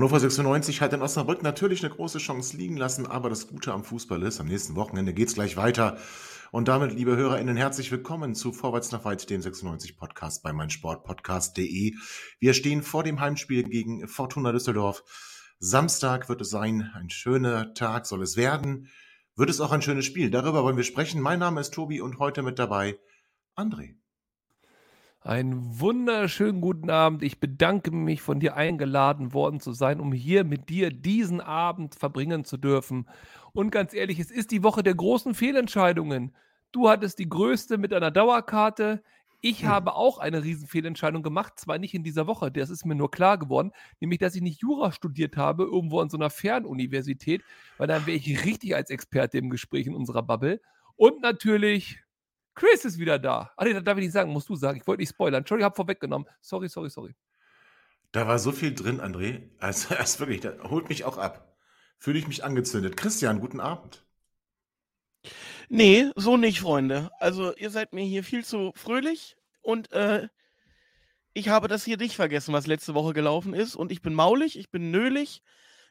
Hannover 96 hat in Osnabrück natürlich eine große Chance liegen lassen, aber das Gute am Fußball ist, am nächsten Wochenende geht's gleich weiter. Und damit, liebe HörerInnen, herzlich willkommen zu Vorwärts nach Weit, dem 96 Podcast bei meinsportpodcast.de. Wir stehen vor dem Heimspiel gegen Fortuna Düsseldorf. Samstag wird es sein, ein schöner Tag soll es werden. Wird es auch ein schönes Spiel? Darüber wollen wir sprechen. Mein Name ist Tobi und heute mit dabei André. Einen wunderschönen guten Abend. Ich bedanke mich, von dir eingeladen worden zu sein, um hier mit dir diesen Abend verbringen zu dürfen. Und ganz ehrlich, es ist die Woche der großen Fehlentscheidungen. Du hattest die größte mit einer Dauerkarte. Ich hm. habe auch eine Riesenfehlentscheidung gemacht, zwar nicht in dieser Woche, das ist mir nur klar geworden, nämlich, dass ich nicht Jura studiert habe, irgendwo an so einer Fernuniversität, weil dann wäre ich richtig als Experte im Gespräch in unserer Bubble. Und natürlich Chris ist wieder da. Ah, nee, das darf ich nicht sagen, musst du sagen. Ich wollte nicht spoilern. Entschuldigung, ich habe vorweggenommen. Sorry, sorry, sorry. Da war so viel drin, André. Also, erst wirklich, das holt mich auch ab. Fühle ich mich angezündet. Christian, guten Abend. Nee, so nicht, Freunde. Also, ihr seid mir hier viel zu fröhlich und äh, ich habe das hier nicht vergessen, was letzte Woche gelaufen ist. Und ich bin maulig, ich bin nölig,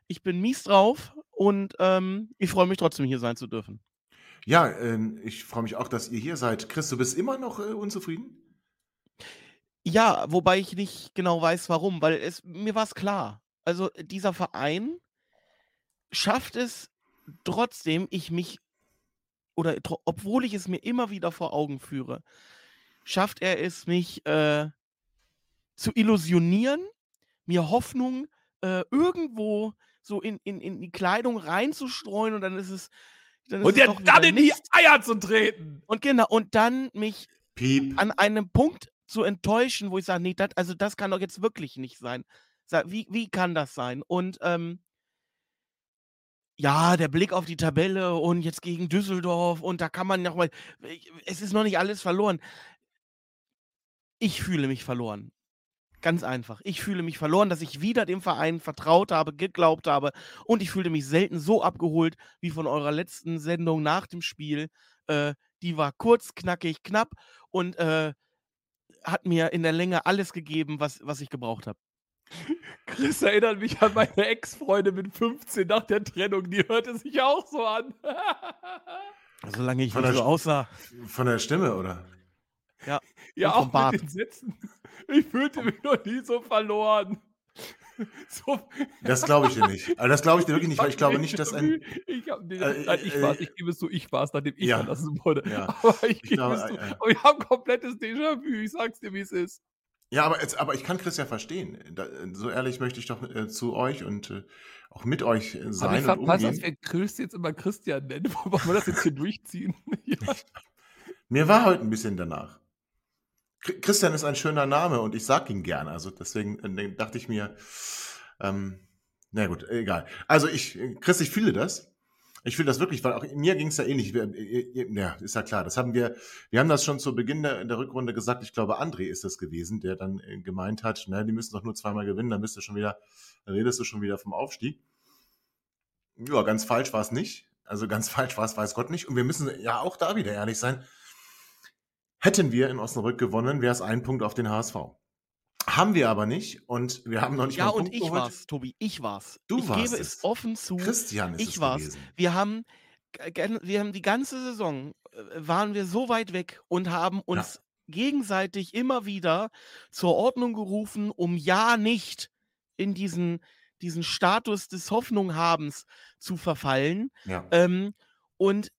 ich bin mies drauf und ähm, ich freue mich trotzdem, hier sein zu dürfen. Ja, ähm, ich freue mich auch, dass ihr hier seid. Chris, du bist immer noch äh, unzufrieden? Ja, wobei ich nicht genau weiß, warum, weil es mir war es klar. Also dieser Verein schafft es trotzdem, ich mich oder obwohl ich es mir immer wieder vor Augen führe, schafft er es, mich äh, zu illusionieren, mir Hoffnung äh, irgendwo so in, in, in die Kleidung reinzustreuen und dann ist es und dir dann in die Eier zu treten. Und genau, und dann mich Piep. an einem Punkt zu enttäuschen, wo ich sage, nee, das, also das kann doch jetzt wirklich nicht sein. Wie, wie kann das sein? Und ähm, ja, der Blick auf die Tabelle und jetzt gegen Düsseldorf und da kann man noch mal, es ist noch nicht alles verloren. Ich fühle mich verloren. Ganz einfach. Ich fühle mich verloren, dass ich wieder dem Verein vertraut habe, geglaubt habe und ich fühlte mich selten so abgeholt wie von eurer letzten Sendung nach dem Spiel. Äh, die war kurz, knackig, knapp und äh, hat mir in der Länge alles gegeben, was, was ich gebraucht habe. Chris erinnert mich an meine Ex-Freunde mit 15 nach der Trennung. Die hörte sich auch so an. Solange ich von so aussah. Von der Stimme, oder? Ja, ja auch Bart. mit den Sätzen. Ich fühlte mich noch nie so verloren. So. Das glaube ich dir nicht. Also das glaube ich dir wirklich nicht, weil ich glaube nicht, dass ein. Ich, hab, nee, äh, nein, ich war es, ich gebe es so, ich war es, nachdem ich ja, verlassen wurde. Ja. Aber ich, ich glaube, es so. Äh, aber ich habe ein komplettes Déjà-vu, ich sag's dir, wie es ist. Ja, aber, jetzt, aber ich kann Chris ja verstehen. Da, so ehrlich möchte ich doch äh, zu euch und äh, auch mit euch äh, sein. Aber ich verpasse, dass wir Chris jetzt immer Christian nennen. Wollen wir das jetzt hier durchziehen? ja. Mir war heute ein bisschen danach. Christian ist ein schöner Name und ich sag ihn gern. Also deswegen äh, dachte ich mir, ähm, na gut, egal. Also ich, Chris, ich fühle das. Ich fühle das wirklich, weil auch mir ging es ja ähnlich. Ja, ist ja klar. Das haben wir, wir haben das schon zu Beginn der, der Rückrunde gesagt. Ich glaube, André ist das gewesen, der dann äh, gemeint hat, na, die müssen doch nur zweimal gewinnen, dann bist du schon wieder, dann redest du schon wieder vom Aufstieg. Ja, ganz falsch war es nicht. Also ganz falsch war es, weiß Gott nicht. Und wir müssen ja auch da wieder ehrlich sein. Hätten wir in Osnabrück gewonnen, wäre es ein Punkt auf den HSV. Haben wir aber nicht und wir haben noch nicht ja, mal Punkt Ja, und ich geholt. war's, Tobi, ich war's. Du ich warst gebe es offen zu. Christian ist ich es war's. gewesen. Wir haben, wir haben die ganze Saison, äh, waren wir so weit weg und haben uns ja. gegenseitig immer wieder zur Ordnung gerufen, um ja nicht in diesen, diesen Status des Hoffnunghabens zu verfallen. Ja. Ähm, und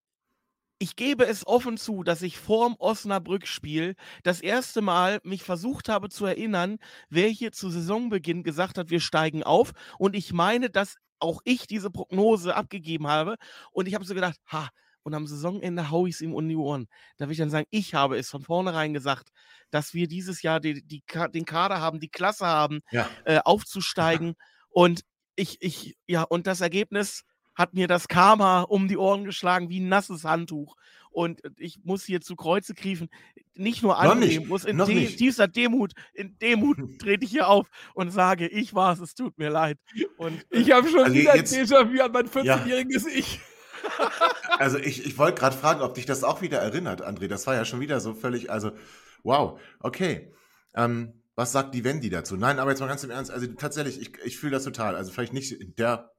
ich gebe es offen zu, dass ich vorm Osnabrück-Spiel das erste Mal mich versucht habe zu erinnern, wer hier zu Saisonbeginn gesagt hat, wir steigen auf. Und ich meine, dass auch ich diese Prognose abgegeben habe. Und ich habe so gedacht, ha, und am Saisonende haue ich es ihm um die Ohren. Da will ich dann sagen, ich habe es von vornherein gesagt, dass wir dieses Jahr die, die, den Kader haben, die Klasse haben, Ja. äh, aufzusteigen. Und ich, ich, ja, und das Ergebnis hat mir das Karma um die Ohren geschlagen wie ein nasses Handtuch. Und ich muss hier zu Kreuze kriechen. Nicht nur Noch nicht, annehmen, muss in de nicht. tiefster Demut, in Demut trete ich hier auf und sage, ich war es, es tut mir leid. Und äh, Ich habe schon Also wieder jetzt- ein Déjà-vu an mein Ja. 14-jähriges Ich. Also ich, ich wollte gerade fragen, ob dich das auch wieder erinnert, André. Das war ja schon wieder so völlig, also wow, okay. Ähm, was sagt die Wendy dazu? Nein, aber jetzt mal ganz im Ernst, also tatsächlich, ich, ich fühle das total. Also vielleicht nicht in der,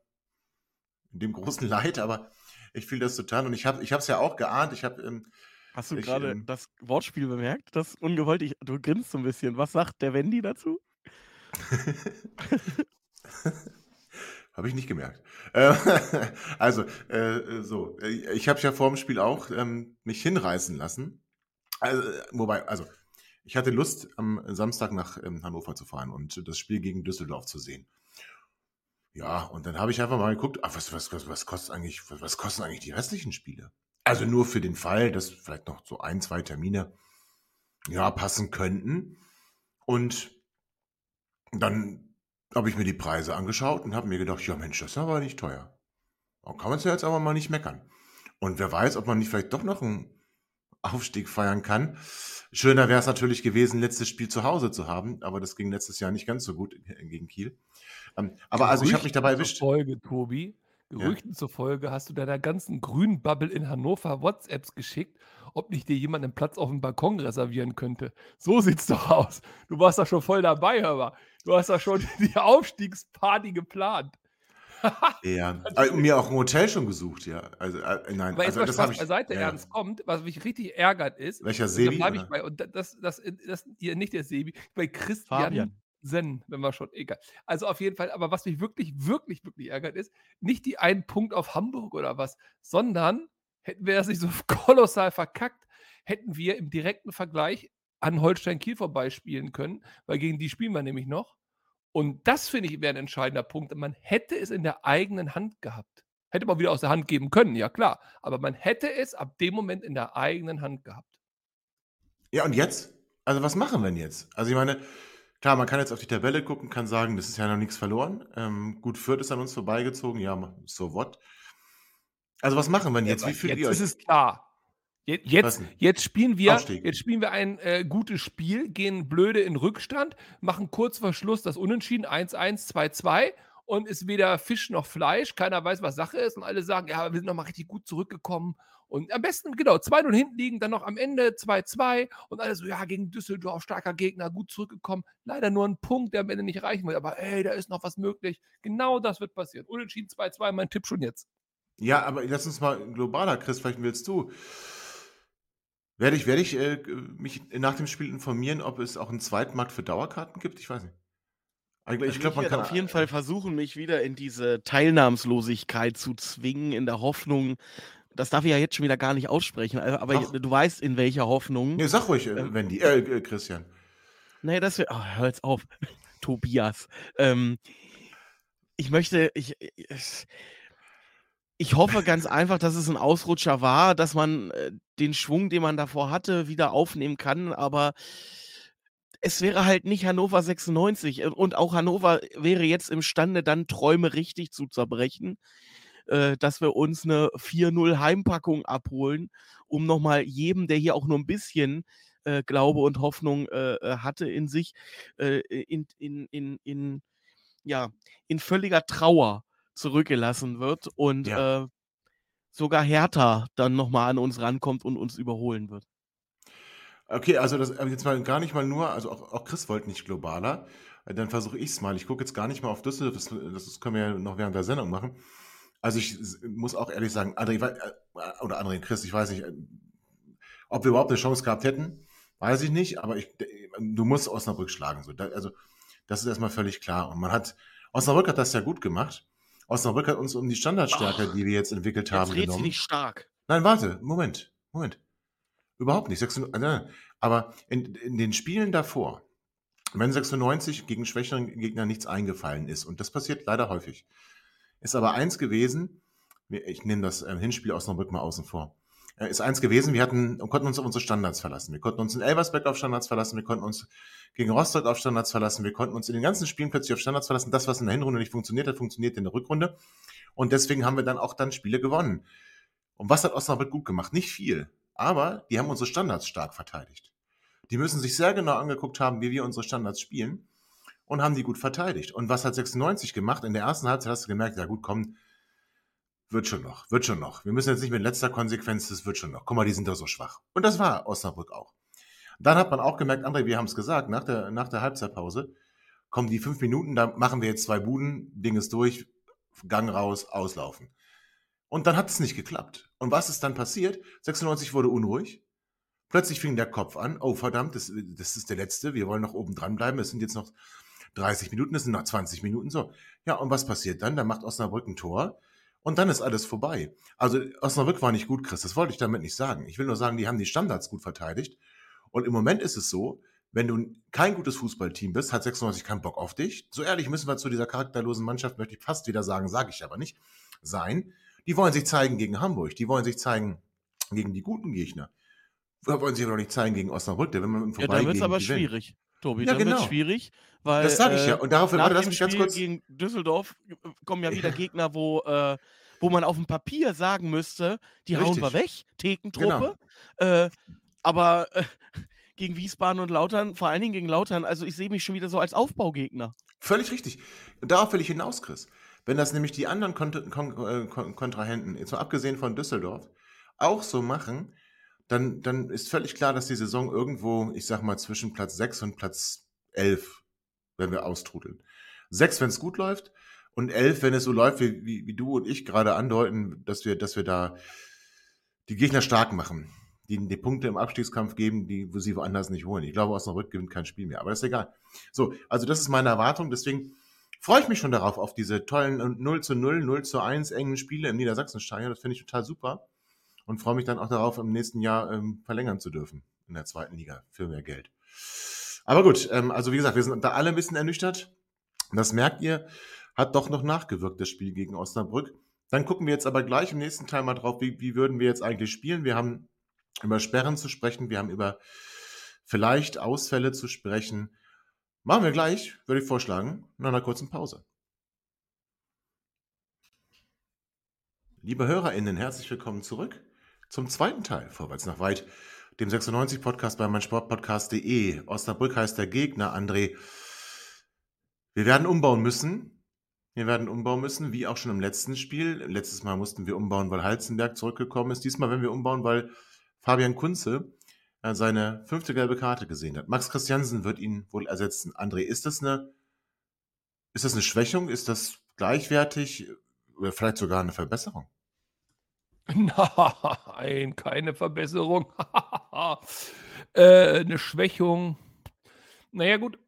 in dem großen Leid, aber ich fühle das total und ich habe ich es ja auch geahnt. Ich habe, ähm, Hast du gerade ähm, das Wortspiel bemerkt? Das ungewollt. Ich, du grinst so ein bisschen. Was sagt der Wendy dazu? Habe ich nicht gemerkt. Äh, also, äh, so, ich habe ja vor dem Spiel auch ähm, mich hinreißen lassen. Also, wobei, also, ich hatte Lust, am Samstag nach ähm, Hannover zu fahren und das Spiel gegen Düsseldorf zu sehen. Ja, und dann habe ich einfach mal geguckt, ach, was, was, was, was kostet eigentlich, was, was kosten eigentlich die restlichen Spiele? Also nur für den Fall, dass vielleicht noch so ein, zwei Termine ja passen könnten. Und dann habe ich mir die Preise angeschaut und habe mir gedacht, ja Mensch, das ist aber nicht teuer. Da kann man es ja jetzt aber mal nicht meckern. Und wer weiß, ob man nicht vielleicht doch noch einen Aufstieg feiern kann. Schöner wäre es natürlich gewesen, letztes Spiel zu Hause zu haben, aber das ging letztes Jahr nicht ganz so gut gegen Kiel. Ähm, aber also ich habe mich dabei erwischt. Zufolge, Tobi, Gerüchten zufolge hast du deiner ganzen grünen Bubble in Hannover WhatsApps geschickt, ob nicht dir jemand einen Platz auf dem Balkon reservieren könnte. So sieht's doch aus. Du warst da schon voll dabei, hör mal. Du hast da schon die Aufstiegsparty geplant. Ja, äh, mir auch ein Hotel schon gesucht, ja. Also äh, nein, Aber also das habe ich. beiseite ja. ernst kommt, was mich richtig ärgert ist, Welcher da Sebi? bleibe ich bei, und das, das, das, das, hier nicht der Sebi, bei Christian Fabian. Sen, wenn wir schon, egal. Also auf jeden Fall, aber was mich wirklich, wirklich, wirklich ärgert, ist nicht die einen Punkt auf Hamburg oder was, sondern hätten wir das nicht so kolossal verkackt, hätten wir im direkten Vergleich an Holstein Kiel vorbeispielen können, weil gegen die spielen wir nämlich noch. Und das finde ich wäre ein entscheidender Punkt. Man hätte es in der eigenen Hand gehabt. Hätte man wieder aus der Hand geben können, ja klar. Aber man hätte es ab dem Moment in der eigenen Hand gehabt. Ja, und jetzt? Also, was machen wir denn jetzt? Also, ich meine, klar, man kann jetzt auf die Tabelle gucken, kann sagen, das ist ja noch nichts verloren. Ähm, gut, Fürth ist an uns vorbeigezogen, ja, so what. Also, was machen wir denn jetzt? Wie fühlt jetzt ihr euch? ist es klar. Jetzt, jetzt, spielen wir, Aufstieg. jetzt spielen wir ein äh, gutes Spiel, gehen blöde in Rückstand, machen kurz vor Schluss das Unentschieden 1-1, 2-2 und ist weder Fisch noch Fleisch. Keiner weiß, was Sache ist und alle sagen, ja, wir sind nochmal richtig gut zurückgekommen. Und am besten, genau, 2-0 hinten liegen, dann noch am Ende 2-2 und alle so, ja, gegen Düsseldorf, starker Gegner, gut zurückgekommen. Leider nur ein Punkt, der am Ende nicht reichen wird. Aber ey, da ist noch was möglich. Genau das wird passieren. Unentschieden 2-2, mein Tipp schon jetzt. Ja, aber lass uns mal globaler, Chris, vielleicht willst du. Werde ich, werde ich äh, mich nach dem Spiel informieren, ob es auch einen Zweitmarkt für Dauerkarten gibt? Ich weiß nicht. Eigentlich- Ich Also glaube, man werde kann auf jeden Fall versuchen, mich wieder in diese Teilnahmslosigkeit zu zwingen, in der Hoffnung, das darf ich ja jetzt schon wieder gar nicht aussprechen, äh, aber Doch. du weißt, in welcher Hoffnung. Nee, sag ruhig, äh, Ähm, Wendy, äh, äh, Christian. Nee, das wird. Oh, hör jetzt auf. Tobias. Ähm, ich möchte. Ich, ich, ich hoffe ganz einfach, dass es ein Ausrutscher war, dass man äh, den Schwung, den man davor hatte, wieder aufnehmen kann. Aber es wäre halt nicht Hannover 96. äh, Und auch Hannover wäre jetzt imstande, dann Träume richtig zu zerbrechen. Äh, dass wir uns eine 4-0 Heimpackung abholen, um nochmal jedem, der hier auch nur ein bisschen äh, Glaube und Hoffnung hatte in sich, in, in, in, in, ja, in völliger Trauer zurückgelassen wird und Ja. äh, sogar Hertha dann nochmal an uns rankommt und uns überholen wird. Okay, also das aber jetzt mal gar nicht mal nur, also auch, auch Chris wollte nicht globaler. Äh, Dann versuche ich es mal. Ich gucke jetzt gar nicht mal auf Düsseldorf, das, das können wir ja noch während der Sendung machen. Also ich muss auch ehrlich sagen, André, äh, oder André, Chris, ich weiß nicht, äh, ob wir überhaupt eine Chance gehabt hätten, weiß ich nicht, aber ich, du musst Osnabrück schlagen. So. Also das ist erstmal völlig klar. Und man hat, Osnabrück hat das ja gut gemacht. Osnabrück hat uns um die Standardstärke, Ach, die wir jetzt entwickelt Jetzt haben, genommen. nicht stark. Nein, warte, Moment, Moment. Überhaupt nicht. 96, nein, nein. Aber in, in den Spielen davor, wenn 96 gegen schwächeren Gegner nichts eingefallen ist, und das passiert leider häufig, ist aber eins gewesen, ich nehme das äh, Hinspiel Osnabrück mal außen vor. Ist eins gewesen, wir hatten, konnten uns auf unsere Standards verlassen. Wir konnten uns in Elversberg auf Standards verlassen, wir konnten uns gegen Rostock auf Standards verlassen, wir konnten uns in den ganzen Spielen plötzlich auf Standards verlassen. Das, was in der Hinrunde nicht funktioniert hat, funktioniert in der Rückrunde. Und deswegen haben wir dann auch dann Spiele gewonnen. Und was hat Osnabrück gut gemacht? Nicht viel. Aber die haben unsere Standards stark verteidigt. Die müssen sich sehr genau angeguckt haben, wie wir unsere Standards spielen und haben die gut verteidigt. Und was hat 96 gemacht? In der ersten Halbzeit hast du gemerkt, ja gut, komm, wird schon noch, wird schon noch. Wir müssen jetzt nicht mit letzter Konsequenz, das wird schon noch. Guck mal, die sind doch so schwach. Und das war Osnabrück auch. Dann hat man auch gemerkt, André, wir haben es gesagt, nach der, nach der Halbzeitpause kommen die fünf Minuten, da machen wir jetzt zwei Buden, Ding ist durch, Gang raus, auslaufen. Und dann hat es nicht geklappt. Und was ist dann passiert? 96 wurde unruhig. Plötzlich fing der Kopf an. Oh, verdammt, das, das ist der letzte. Wir wollen noch oben dran bleiben. Es sind jetzt noch 30 Minuten, es sind noch 20 Minuten. So. Ja, und was passiert dann? Dann macht Osnabrück ein Tor. Und dann ist alles vorbei. Also Osnabrück war nicht gut, Chris. Das wollte ich damit nicht sagen. Ich will nur sagen, die haben die Standards gut verteidigt. Und im Moment ist es so, wenn du kein gutes Fußballteam bist, hat 96 keinen Bock auf dich. So ehrlich müssen wir zu dieser charakterlosen Mannschaft, möchte ich fast wieder sagen, sage ich aber nicht, sein. Die wollen sich zeigen gegen Hamburg. Die wollen sich zeigen gegen die guten Gegner. Wollen sich aber noch nicht zeigen gegen Osnabrück, der wenn man im Ja, dann wird es aber schwierig, Tobi. Ja, dann wird genau. es schwierig, weil Das sage ich ja. äh, Und darauf, nach warte, lass mich ganz Spiel kurz. gegen Düsseldorf äh, kommen ja wieder. Gegner, wo, äh, wo man auf dem Papier sagen müsste, die hauen wir Richtig. weg, Thekentruppe. Äh, aber äh, gegen Wiesbaden und Lautern, vor allen Dingen gegen Lautern, also ich sehe mich schon wieder so als Aufbaugegner. Völlig richtig. Und darauf will ich hinaus, Chris. Wenn das nämlich die anderen Kont Kon Kon Kontrahenten, jetzt mal abgesehen von Düsseldorf, auch so machen, dann, dann ist völlig klar, dass die Saison irgendwo, ich sag mal, zwischen Platz 6 und Platz 11, wenn wir austrudeln. 6, wenn es gut läuft, und 11, wenn es so läuft, wie, wie, wie du und ich gerade andeuten, dass wir, dass wir da die Gegner stark machen, die die Punkte im Abstiegskampf geben, die wo sie woanders nicht holen. Ich glaube, Osnabrück gewinnt kein Spiel mehr, aber das ist egal. So, also das ist meine Erwartung, deswegen freue ich mich schon darauf, auf diese tollen 0 zu 0, 0 zu 1 engen Spiele im Niedersachsenstadion. Das finde ich total super und freue mich dann auch darauf, im nächsten Jahr ähm, verlängern zu dürfen in der zweiten Liga für mehr Geld. Aber gut, ähm, also wie gesagt, wir sind da alle ein bisschen ernüchtert. Das merkt ihr, hat doch noch nachgewirkt, das Spiel gegen Osnabrück. Dann gucken wir jetzt aber gleich im nächsten Teil mal drauf, wie, wie würden wir jetzt eigentlich spielen. Wir haben über Sperren zu sprechen, wir haben über vielleicht Ausfälle zu sprechen. Machen wir gleich, würde ich vorschlagen, nach einer kurzen Pause. Liebe HörerInnen, herzlich willkommen zurück zum zweiten Teil Vorwärts nach weit, dem 96-Podcast bei meinsportpodcast.de. Osnabrück heißt der Gegner, André. Wir werden umbauen müssen. Wir werden umbauen müssen, wie auch schon im letzten Spiel. Letztes Mal mussten wir umbauen, weil Halzenberg zurückgekommen ist. Diesmal werden wir umbauen, weil Fabian Kunze äh, seine fünfte gelbe Karte gesehen hat. Max Christiansen wird ihn wohl ersetzen. André, ist das eine, ist das eine Schwächung? Ist das gleichwertig oder vielleicht sogar eine Verbesserung? Nein, keine Verbesserung. äh, eine Schwächung. Naja, gut,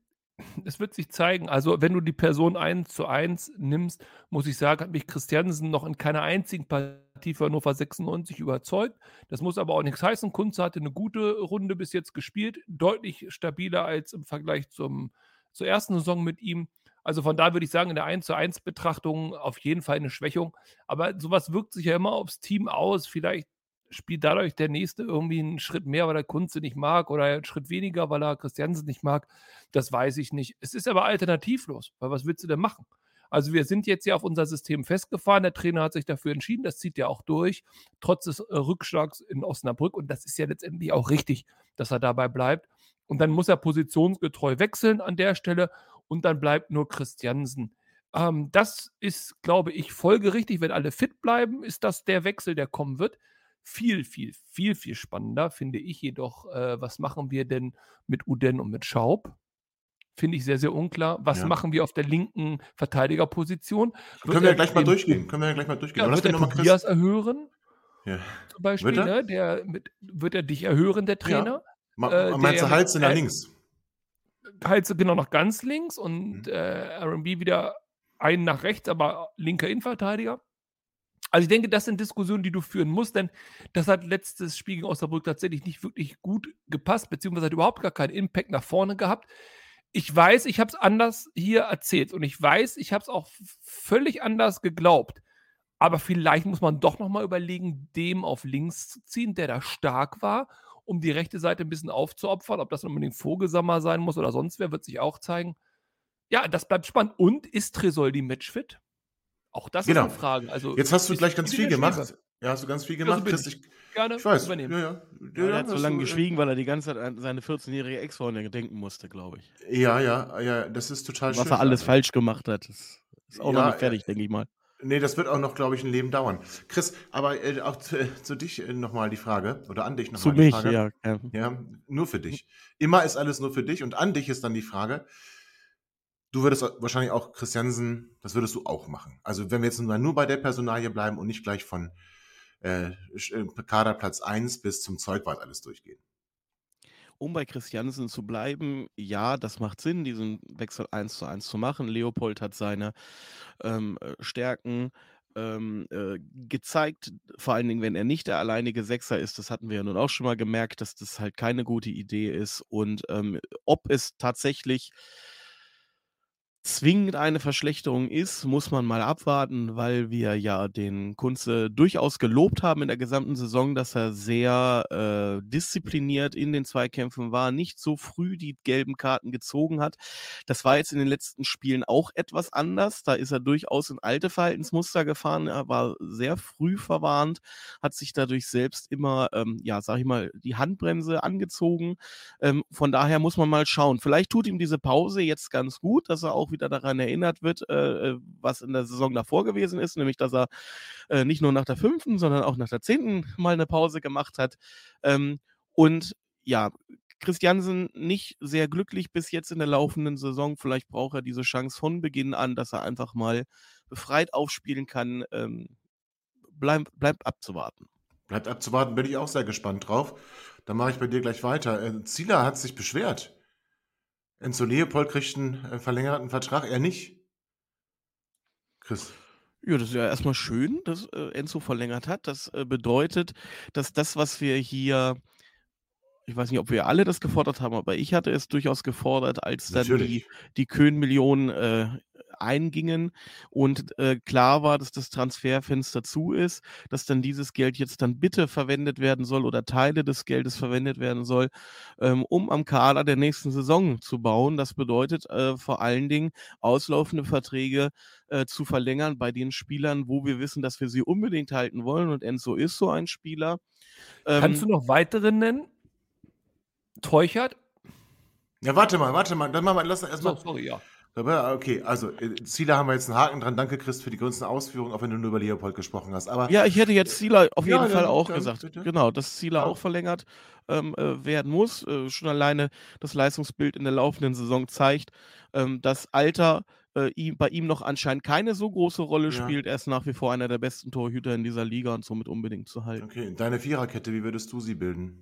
es wird sich zeigen. Also, wenn du die Person eins zu eins nimmst, muss ich sagen, hat mich Christiansen noch in keiner einzigen Partie für Hannover 96 überzeugt. Das muss aber auch nichts heißen. Kunze hatte eine gute Runde bis jetzt gespielt, deutlich stabiler als im Vergleich zum, zur ersten Saison mit ihm. Also von da würde ich sagen, in der 1 zu 1 Betrachtung auf jeden Fall eine Schwächung. Aber sowas wirkt sich ja immer aufs Team aus. Vielleicht spielt dadurch der Nächste irgendwie einen Schritt mehr, weil er Kunze nicht mag oder einen Schritt weniger, weil er Christiansen nicht mag. Das weiß ich nicht. Es ist aber alternativlos, weil was willst du denn machen? Also wir sind jetzt ja auf unser System festgefahren. Der Trainer hat sich dafür entschieden. Das zieht er auch durch, trotz des äh, Rückschlags in Osnabrück. Und das ist ja letztendlich auch richtig, dass er dabei bleibt. Und dann muss er positionsgetreu wechseln an der Stelle. Und dann bleibt nur Christiansen. Ähm, das ist, glaube ich, folgerichtig. Wenn alle fit bleiben, ist das der Wechsel, der kommen wird. Viel, viel, viel, viel spannender finde ich jedoch, äh, was machen wir denn mit Uden und mit Schaub? Finde ich sehr, sehr unklar. Was Ja. machen wir auf der linken Verteidigerposition? Wird Können wir ja gleich mal durchgehen. Können wir ja gleich mal durchgehen. Ja, wird er Tobias erhören, Ja. zum Beispiel? er? Ne? Der, mit, wird er dich erhören, der Trainer? Ma, Äh, meinst der- du Hals nach äh, links? Halt so genau nach ganz links und Mhm. äh, RB wieder einen nach rechts, aber linker Innenverteidiger. Also ich denke, das sind Diskussionen, die du führen musst, denn das hat letztes Spiel gegen Osnabrück tatsächlich nicht wirklich gut gepasst, beziehungsweise hat überhaupt gar keinen Impact nach vorne gehabt. Ich weiß, ich habe es anders hier erzählt und ich weiß, ich habe es auch völlig anders geglaubt. Aber vielleicht muss man doch nochmal überlegen, dem auf links zu ziehen, der da stark war, um die rechte Seite ein bisschen aufzuopfern. Ob das unbedingt Vogelsammer sein muss oder sonst wer, wird sich auch zeigen. Ja, das bleibt spannend. Und ist Tresoldi matchfit? Auch das Genau. ist eine Frage. Also, Jetzt hast du gleich ganz viel gemacht. Ja, hast du ganz viel Ja, gemacht, Chris. ich. Gerne ich weiß. übernehmen. Ja, ja. Ja, der hat so lange äh, geschwiegen, weil er die ganze Zeit an seine 14-jährige Ex-Freundin denken musste, glaube ich. Ja, ja, ja, das ist total Was schön. er alles Also, falsch gemacht hat. Das ist auch noch Ja, nicht fertig, denke ich mal. Nee, das wird auch noch, glaube ich, ein Leben dauern. Chris, aber äh, auch zu, äh, zu dich äh, nochmal die Frage, oder an dich nochmal die mich, Frage. ja. ja. Ja, nur für dich. Immer ist alles nur für dich und an dich ist dann die Frage, du würdest wahrscheinlich auch Christiansen, das würdest du auch machen. Also wenn wir jetzt nur bei der Personalie bleiben und nicht gleich von äh, äh, Kaderplatz 1 bis zum Zeugwart alles durchgehen. Um bei Christiansen zu bleiben, ja, das macht Sinn, diesen Wechsel 1 zu 1 zu machen. Leopold hat seine ähm, äh, Stärken ähm, äh, gezeigt, vor allen Dingen, wenn er nicht der alleinige Sechser ist. Das hatten wir ja nun auch schon mal gemerkt, dass das halt keine gute Idee ist. Und ähm, ob es tatsächlich zwingend eine Verschlechterung ist, muss man mal abwarten, weil wir ja den Kunze durchaus gelobt haben in der gesamten Saison, dass er sehr äh, diszipliniert in den Zweikämpfen war, nicht so früh die gelben Karten gezogen hat. Das war jetzt in den letzten Spielen auch etwas anders. Da ist er durchaus in alte Verhaltensmuster gefahren. Er war sehr früh verwarnt, hat sich dadurch selbst immer, ähm, ja, sag ich mal, die Handbremse angezogen. Ähm, von daher muss man mal schauen. Vielleicht tut ihm diese Pause jetzt ganz gut, dass er auch wieder daran erinnert wird, äh, äh, was in der Saison davor gewesen ist, nämlich dass er äh, nicht nur nach der fünften, sondern auch nach der zehnten mal eine Pause gemacht hat. Ähm, und ja, Christiansen nicht sehr glücklich bis jetzt in der laufenden Saison. Vielleicht braucht er diese Chance von Beginn an, dass er einfach mal befreit aufspielen kann. Ähm, bleib, bleibt abzuwarten. Bleibt abzuwarten, bin ich auch sehr gespannt drauf. Dann mache ich bei dir gleich weiter. Äh, Zieler hat sich beschwert. Enzo Leopold kriegt einen äh, verlängerten Vertrag, er nicht. Chris. Ja, das ist ja erstmal schön, dass äh, Enzo verlängert hat. Das äh, bedeutet, dass das, was wir hier, ich weiß nicht, ob wir alle das gefordert haben, aber ich hatte es durchaus gefordert, als dann die, Natürlich. die Köln-Millionen äh, eingingen und äh, klar war, dass das Transferfenster zu ist, dass dann dieses Geld jetzt dann bitte verwendet werden soll oder Teile des Geldes verwendet werden soll, ähm, um am Kader der nächsten Saison zu bauen. Das bedeutet äh, vor allen Dingen auslaufende Verträge äh, zu verlängern bei den Spielern, wo wir wissen, dass wir sie unbedingt halten wollen. Und Enzo ist so ein Spieler. Kannst du Ähm, noch weitere nennen? Teuchert? Ja, warte mal, warte mal. Dann machen wir, lass So, erstmal. sorry, ja. Okay, also äh, Ziele haben wir jetzt einen Haken dran. Danke, Chris, für die größten Ausführungen, auch wenn du nur über Leopold gesprochen hast. Aber Ja, ich hätte jetzt Zieler auf Ja, jeden Fall dann- auch dann gesagt. bitte. Genau, dass Zieler Ja. auch verlängert ähm, äh, werden muss. Äh, schon alleine das Leistungsbild in der laufenden Saison zeigt, ähm, dass Alter äh, ihm, bei ihm noch anscheinend keine so große Rolle Ja. spielt. Er ist nach wie vor einer der besten Torhüter in dieser Liga und somit unbedingt zu halten. okay, deine Viererkette, wie würdest du sie bilden?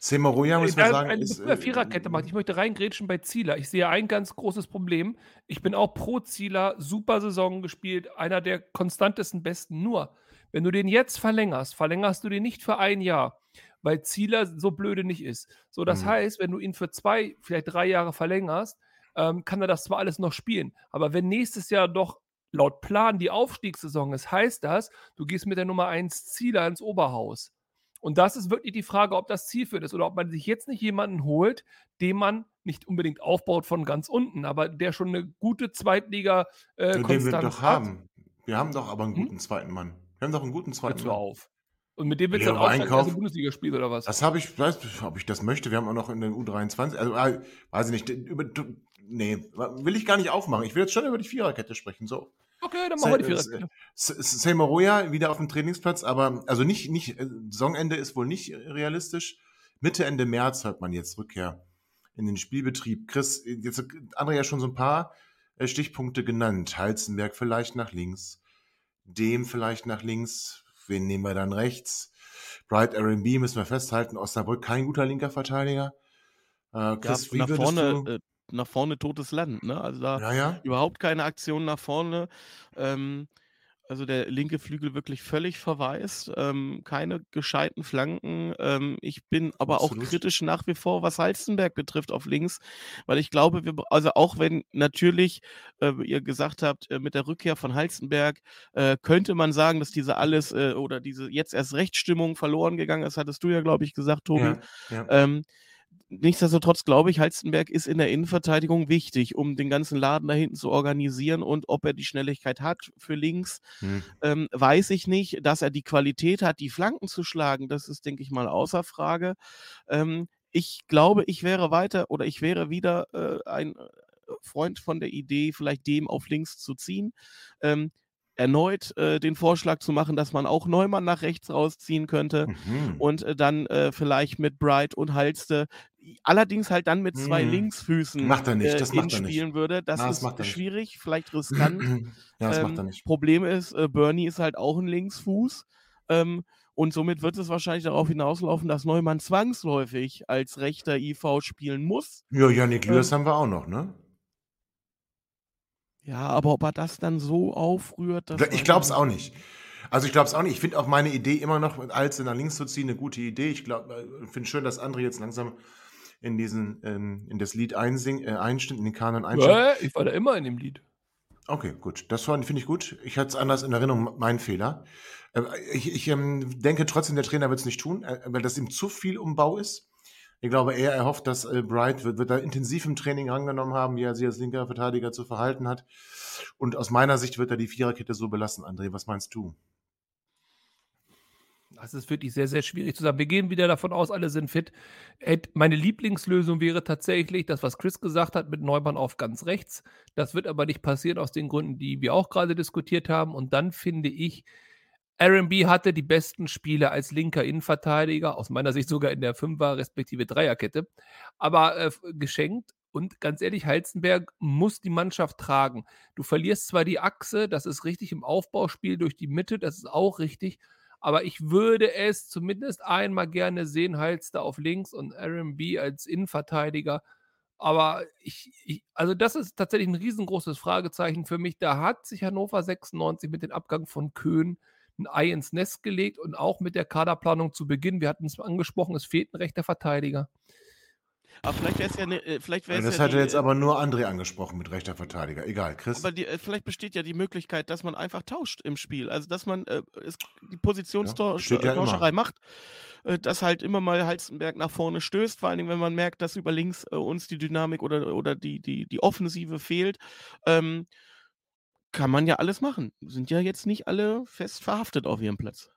Semoroja, muss man sagen, eine ist. äh, Viererkette macht. Ich möchte reingrätschen bei Zieler. Ich sehe ein ganz großes Problem. Ich bin auch pro Zieler, super Saison gespielt, einer der konstantesten Besten. Nur, wenn du den jetzt verlängerst, verlängerst du den nicht für ein Jahr, weil Zieler so blöde nicht ist. So, das Mhm. heißt, wenn du ihn für zwei, vielleicht drei Jahre verlängerst, ähm, kann er das zwar alles noch spielen, aber wenn nächstes Jahr doch laut Plan die Aufstiegssaison ist, heißt das, du gehst mit der Nummer 1 Zieler ins Oberhaus. Und das ist wirklich die Frage, ob das zielführend ist oder ob man sich jetzt nicht jemanden holt, den man nicht unbedingt aufbaut von ganz unten, aber der schon eine gute Zweitliga äh, Den wir doch hat. haben. Wir haben doch aber einen Hm? guten zweiten Mann. Wir haben doch einen guten zweiten Hörst Mann. auf. Und mit dem willst du dann erste Bundesliga spielt oder was? Das habe ich, weiß nicht, ob ich das möchte. Wir haben auch noch in den U23, also äh, weiß ich nicht, über, nee, will ich gar nicht aufmachen. Ich will jetzt schon über die Viererkette sprechen. So. Okay, dann machen wir die S- Seymour wieder auf dem Trainingsplatz, aber also nicht, nicht, äh, Saisonende ist wohl nicht realistisch. Mitte, Ende März hört man jetzt Rückkehr in den Spielbetrieb. Chris, jetzt hat André ja schon so ein paar äh, Stichpunkte genannt. Halzenberg vielleicht nach links, dem vielleicht nach links. Wen nehmen wir dann rechts? Bright R&B müssen wir festhalten. Osnabrück kein guter linker Verteidiger. Äh, Ja, Chris, wie nach vorne, du? Nach vorne totes Land. Ne? Also da Ja, ja. überhaupt keine Aktion nach vorne. Ähm, Also der linke Flügel wirklich völlig verwaist, ähm, keine gescheiten Flanken. Ähm, ich bin aber auch Absolut. kritisch nach wie vor, was Halstenberg betrifft auf links, weil ich glaube, wir, also auch wenn natürlich äh, ihr gesagt habt, äh, mit der Rückkehr von Halstenberg äh, könnte man sagen, dass diese alles äh, oder diese jetzt erst Rechtsstimmung verloren gegangen ist, hattest du ja, glaube ich, gesagt, Tobi. Ja, ja. Ähm, nichtsdestotrotz glaube ich, Halstenberg ist in der Innenverteidigung wichtig, um den ganzen Laden da hinten zu organisieren und ob er die Schnelligkeit hat für links, Hm. ähm, weiß ich nicht. Dass er die Qualität hat, die Flanken zu schlagen, das ist, denke ich mal, außer Frage. Ähm, ich glaube, ich wäre weiter oder ich wäre wieder äh, ein äh, Freund von der Idee, vielleicht dem auf links zu ziehen. Ähm, erneut äh, den Vorschlag zu machen, dass man auch Neumann nach rechts rausziehen könnte Mhm. und äh, dann äh, vielleicht mit Bright und Halste, allerdings halt dann mit zwei Mhm. Linksfüßen Macht er nicht, äh, das macht er nicht. würde. Das Na, das ist macht er nicht. schwierig, vielleicht riskant. ja, das macht er Ähm, nicht. Problem ist, äh, Bernie ist halt auch ein Linksfuß. Ähm, und somit wird es wahrscheinlich darauf hinauslaufen, dass Neumann zwangsläufig als rechter IV spielen muss. Ja, Yannick Lürs ähm, haben wir auch noch, ne? Ja, aber ob er das dann so aufrührt, das Ich glaube es auch nicht. Also ich glaube es auch nicht. Ich finde auch meine Idee immer noch, Alze nach links zu ziehen, eine gute Idee. Ich glaube, finde schön, dass André jetzt langsam in diesen, ähm, in das Lied einsing, äh, einstimmt, in den Kanon einstimmt. Äh, ich war da immer in dem Lied. Okay, gut. Das finde ich gut. Ich hatte es anders in Erinnerung, mein Fehler. Äh, Ich, ich ähm, denke trotzdem, der Trainer wird es nicht tun, äh, weil das ihm zu viel Umbau ist. Ich glaube, er erhofft, dass äh, Bright wird, wird da intensiv im Training rangenommen haben, wie er sich als linker Verteidiger zu verhalten hat. Und aus meiner Sicht wird er die Viererkette so belassen. André, was meinst du? Das ist wirklich sehr, sehr schwierig zu sagen. Wir gehen wieder davon aus, alle sind fit. Meine Lieblingslösung wäre tatsächlich das, was Chris gesagt hat, mit Neumann auf ganz rechts. Das wird aber nicht passieren aus den Gründen, die wir auch gerade diskutiert haben. Und dann finde ich, RB hatte die besten Spiele als linker Innenverteidiger, aus meiner Sicht sogar in der Fünfer- respektive Dreierkette, aber äh, geschenkt. Und ganz ehrlich, Heizenberg muss die Mannschaft tragen. Du verlierst zwar die Achse, das ist richtig im Aufbauspiel durch die Mitte, das ist auch richtig, aber ich würde es zumindest einmal gerne sehen, Halster auf links und RMB als Innenverteidiger. Aber ich, ich, also das ist tatsächlich ein riesengroßes Fragezeichen für mich. Da hat sich Hannover 96 mit dem Abgang von Köhn ein Ei ins Nest gelegt und auch mit der Kaderplanung zu Beginn. Wir hatten es angesprochen, es fehlt ein rechter Verteidiger. Aber vielleicht wäre es ja, ne, äh, vielleicht wäre es Das ja hat die, er jetzt äh, aber nur André angesprochen mit rechter Verteidiger. Egal, Chris. Aber die, äh, vielleicht besteht ja die Möglichkeit, dass man einfach tauscht im Spiel. Also, dass man äh, es, die Positionstauscherei ja macht, äh, dass halt immer mal Halstenberg nach vorne stößt, vor allen Dingen, wenn man merkt, dass über links äh, uns die Dynamik oder, oder die, die, die Offensive fehlt. Ähm, kann man ja alles machen. Sind ja jetzt nicht alle fest verhaftet auf ihrem Platz.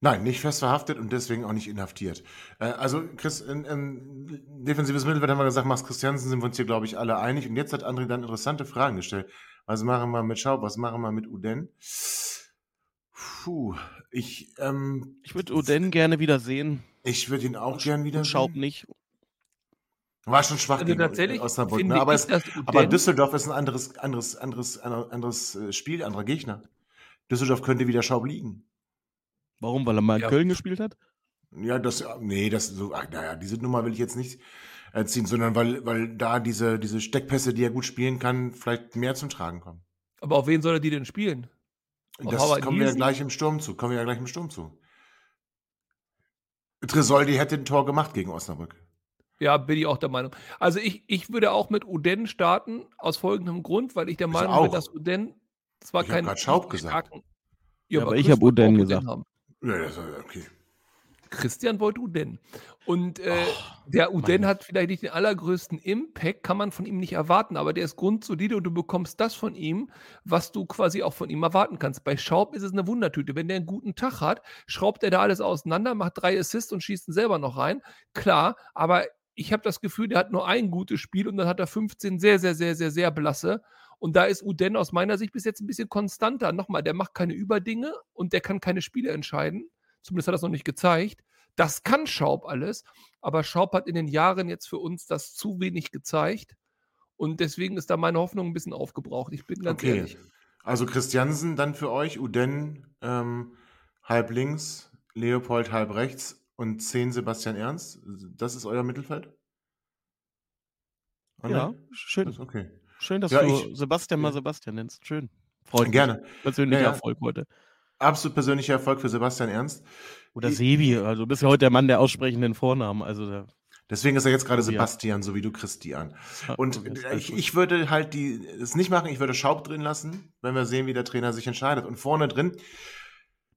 Nein, nicht fest verhaftet und deswegen auch nicht inhaftiert. Äh, also, Chris, in, in, defensives Mittelfeld haben wir gesagt, Max Christiansen sind wir uns hier, glaube ich, alle einig. Und jetzt hat André dann interessante Fragen gestellt. Was machen wir mit Schaub? Was machen wir mit Uden? Puh, ich, ähm, Ich würde Oden gerne wieder sehen. ich würde ihn auch gern wieder Und Schaub nicht. War schon schwach Also gegen Osnabrück, ne? aber, es, aber Düsseldorf ist ein anderes, anderes, anderes, anderes äh, Spiel, anderer Gegner. Düsseldorf könnte wieder Schaub liegen. Warum? Weil er mal in Ja. Köln gespielt hat? Ja, das, nee, das so, ach, naja, diese Nummer will ich jetzt nicht äh, ziehen, sondern weil, weil da diese, diese Steckpässe, die er gut spielen kann, vielleicht mehr zum Tragen kommen. Aber auf wen soll er die denn spielen? Auf das Howard kommen wir ja gleich im Sturm zu. Kommen wir ja gleich im Sturm zu. Tresoldi hätte ein Tor gemacht gegen Osnabrück. Ja, bin ich auch der Meinung. Also ich, ich würde auch mit Uden starten, aus folgendem Grund, weil ich der Ich Meinung auch. bin, dass Uden zwar Ich hab Schaub gesagt. starken- Ja, aber ich Chris hab wollte Uden gesagt. haben. Ja, das, okay. Christian wollte Uden. Und äh, Oh, der Uden Mann. hat vielleicht nicht den allergrößten Impact, kann man von ihm nicht erwarten, aber der ist grundsolide und du bekommst das von ihm, was du quasi auch von ihm erwarten kannst. Bei Schaub ist es eine Wundertüte. Wenn der einen guten Tag hat, schraubt er da alles auseinander, macht drei Assists und schießt ihn selber noch rein. Klar, aber ich habe das Gefühl, der hat nur ein gutes Spiel und dann hat er 15 sehr, sehr, sehr, sehr, sehr blasse. Und da ist Uden aus meiner Sicht bis jetzt ein bisschen konstanter. Nochmal, der macht keine Überdinge und der kann keine Spiele entscheiden. Zumindest hat er es noch nicht gezeigt. Das kann Schaub alles, aber Schaub hat in den Jahren jetzt für uns das zu wenig gezeigt. Und deswegen ist da meine Hoffnung ein bisschen aufgebraucht. Ich bin ganz Okay. ehrlich. Also Christiansen dann für euch, Uden ähm, halb links, Leopold halb rechts und 10 Sebastian Ernst. Das ist euer Mittelfeld? André? Ja, schön. Das okay. Schön, dass Ja, du ich- Sebastian mal. Sebastian nennst. Schön. Freut Gerne. mich. Persönlicher Ja. Erfolg heute. Absolut persönlicher Erfolg für Sebastian Ernst. Oder Ich- Sebi, also du bist ja heute der Mann der aussprechenden Vornamen. Also Deswegen ist er jetzt gerade. Sebastian, so wie du Christian. ja, Und ich, ich würde halt die, es nicht machen, ich würde Schaub drin lassen, wenn wir sehen, wie der Trainer sich entscheidet. Und vorne drin,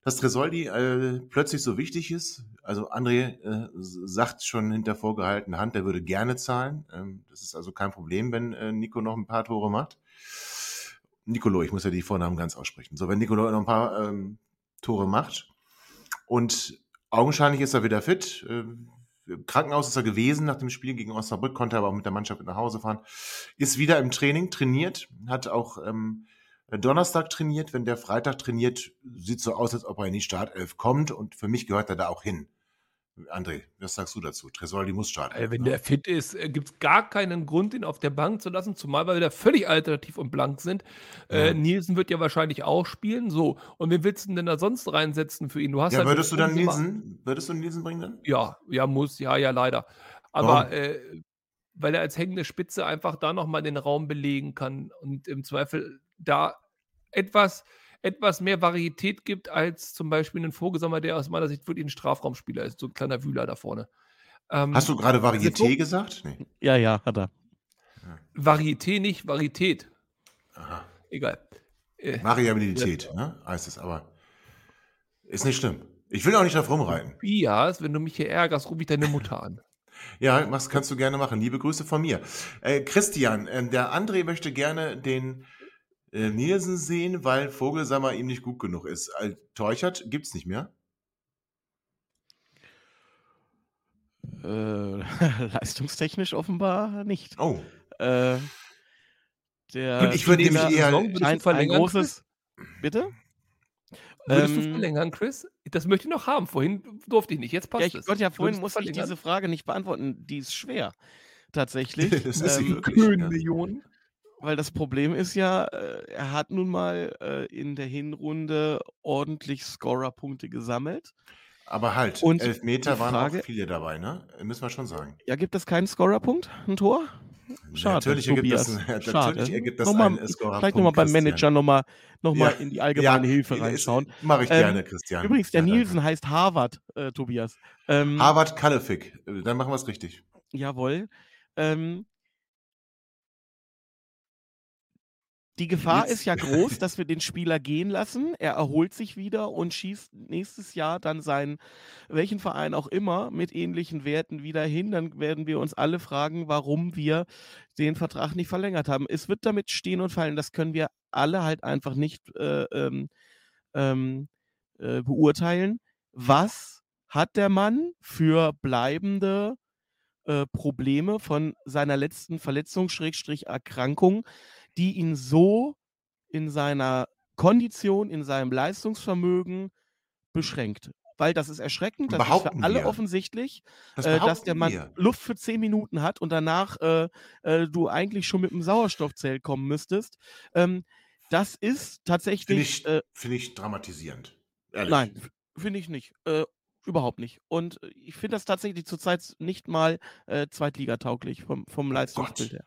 dass Tresoldi äh, plötzlich so wichtig ist. Also André äh, sagt schon hinter vorgehaltener Hand, der würde gerne zahlen. Ähm, das ist also kein Problem, wenn äh, Nico noch ein paar Tore macht. Nicolo, ich muss ja die Vornamen ganz aussprechen. So, wenn Nicolo noch ein paar ähm, Tore macht und augenscheinlich ist er wieder fit. Ähm, Krankenhaus ist er gewesen nach dem Spiel gegen Osnabrück, konnte aber auch mit der Mannschaft nach Hause fahren. Ist wieder im Training, trainiert, hat auch ähm, Donnerstag trainiert. Wenn der Freitag trainiert, sieht so aus, als ob er in die Startelf kommt und für mich gehört er da auch hin. André, was sagst du dazu? Tresoldi muss starten. Äh, Wenn ne? der fit ist, gibt es gar keinen Grund, ihn auf der Bank zu lassen, zumal wir wieder völlig alternativ und blank sind. Äh, Ja. Nielsen wird ja wahrscheinlich auch spielen. So, und wen willst du denn da sonst reinsetzen für ihn? Du hast ja, halt würdest du dann Nielsen, würdest du Nielsen bringen dann? Ja, ja, muss, ja, ja, leider. Aber äh, weil er als hängende Spitze einfach da nochmal den Raum belegen kann und im Zweifel da etwas, etwas mehr Varietät gibt als zum Beispiel einen Vogelsammer, der aus meiner Sicht wirklich ein Strafraumspieler ist, so ein kleiner Wühler da vorne. Ähm, Hast du gerade also Varieté gesagt? Nee. ja, ja, hat er. Varieté nicht, Varietät. Aha. Egal. Äh, Variabilität, ne? Heißt es aber. Ist nicht schlimm. Ich will auch nicht drauf rumreiten. Bias, wenn du mich hier ärgerst, rufe ich deine Mutter an. Ja, das kannst du gerne machen. Liebe Grüße von mir. Äh, Christian, äh, der André möchte gerne den äh, Nielsen sehen, weil Vogelsammer ihm nicht gut genug ist. Äh, Teuchert gibt's nicht mehr. Äh, leistungstechnisch offenbar nicht. Oh. Äh, der Und ich würde nämlich eher. Saison du ein, ein großes. Bitte? Würdest du Ähm, verlängern, Chris? Das möchte ich noch haben. Vorhin durfte ich nicht. Jetzt passt Ja, ich es. konnte ja vorhin du musste ich diese Frage nicht beantworten. Die ist schwer. Tatsächlich. Das ist ähm, wirklich. Ja. Weil das Problem ist ja, äh, er hat nun mal äh, in der Hinrunde ordentlich Scorer-Punkte gesammelt. Aber halt, Und Elfmeter die waren Frage- auch viele dabei, ne? Müssen wir schon sagen. Ja, gibt es keinen Scorer-Punkt? Ein Tor? Schade. Natürlich ergibt das, natürlich Schade. ergibt das Nochmal- einen Scorerpunkt, Vielleicht nochmal beim. Manager nochmal noch mal Ja, in die allgemeine Hilfe reinschauen. Mache ich Ähm, gerne, Christian. Übrigens, der Ja. Nielsen heißt Harvard, äh, Tobias. Ähm, Harvard Kalefik. Äh, Dann machen wir es richtig. Jawohl. Ähm, die Gefahr Jetzt- ist ja groß, dass wir den Spieler gehen lassen. Er erholt sich wieder und schießt nächstes Jahr dann seinen, welchen Verein auch immer, mit ähnlichen Werten wieder hin. Dann werden wir uns alle fragen, warum wir den Vertrag nicht verlängert haben. Es wird damit stehen und fallen. Das können wir alle halt einfach nicht äh, ähm, ähm, äh, beurteilen. Was hat der Mann für bleibende äh, Probleme von seiner letzten Verletzung, Schrägstrich Erkrankung, die ihn so in seiner Kondition, in seinem Leistungsvermögen beschränkt. Weil das ist erschreckend, das ist Behaupten für alle wir. offensichtlich, Das äh, dass der Mann wir. Luft für 10 Minuten hat und danach äh, äh, du eigentlich schon mit einem Sauerstoffzelt kommen müsstest. Ähm, das ist Finde tatsächlich ich, äh, finde ich dramatisierend. Ehrlich. Nein, finde ich nicht. Äh, überhaupt nicht. Und äh, ich finde das tatsächlich zurzeit nicht mal äh, zweitligatauglich vom, vom Leistungsbild her.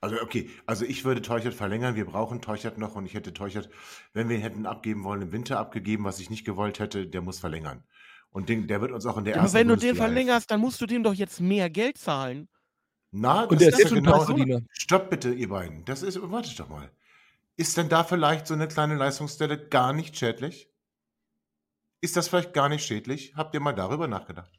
Also okay, also ich würde Teuchert verlängern. Wir brauchen Teuchert noch und ich hätte Teuchert, wenn wir ihn hätten abgeben wollen, im Winter abgegeben, was ich nicht gewollt hätte, der muss verlängern. Und den, der wird uns auch in der Ja, aber ersten wenn du den helfen. verlängerst, dann musst du dem doch jetzt mehr Geld zahlen. Na, Und das der ist ja schon genau. Stopp bitte, ihr beiden. Das ist, wartet doch mal. Ist denn da vielleicht so eine kleine Leistungsstelle gar nicht schädlich? Ist das vielleicht gar nicht schädlich? Habt ihr mal darüber nachgedacht?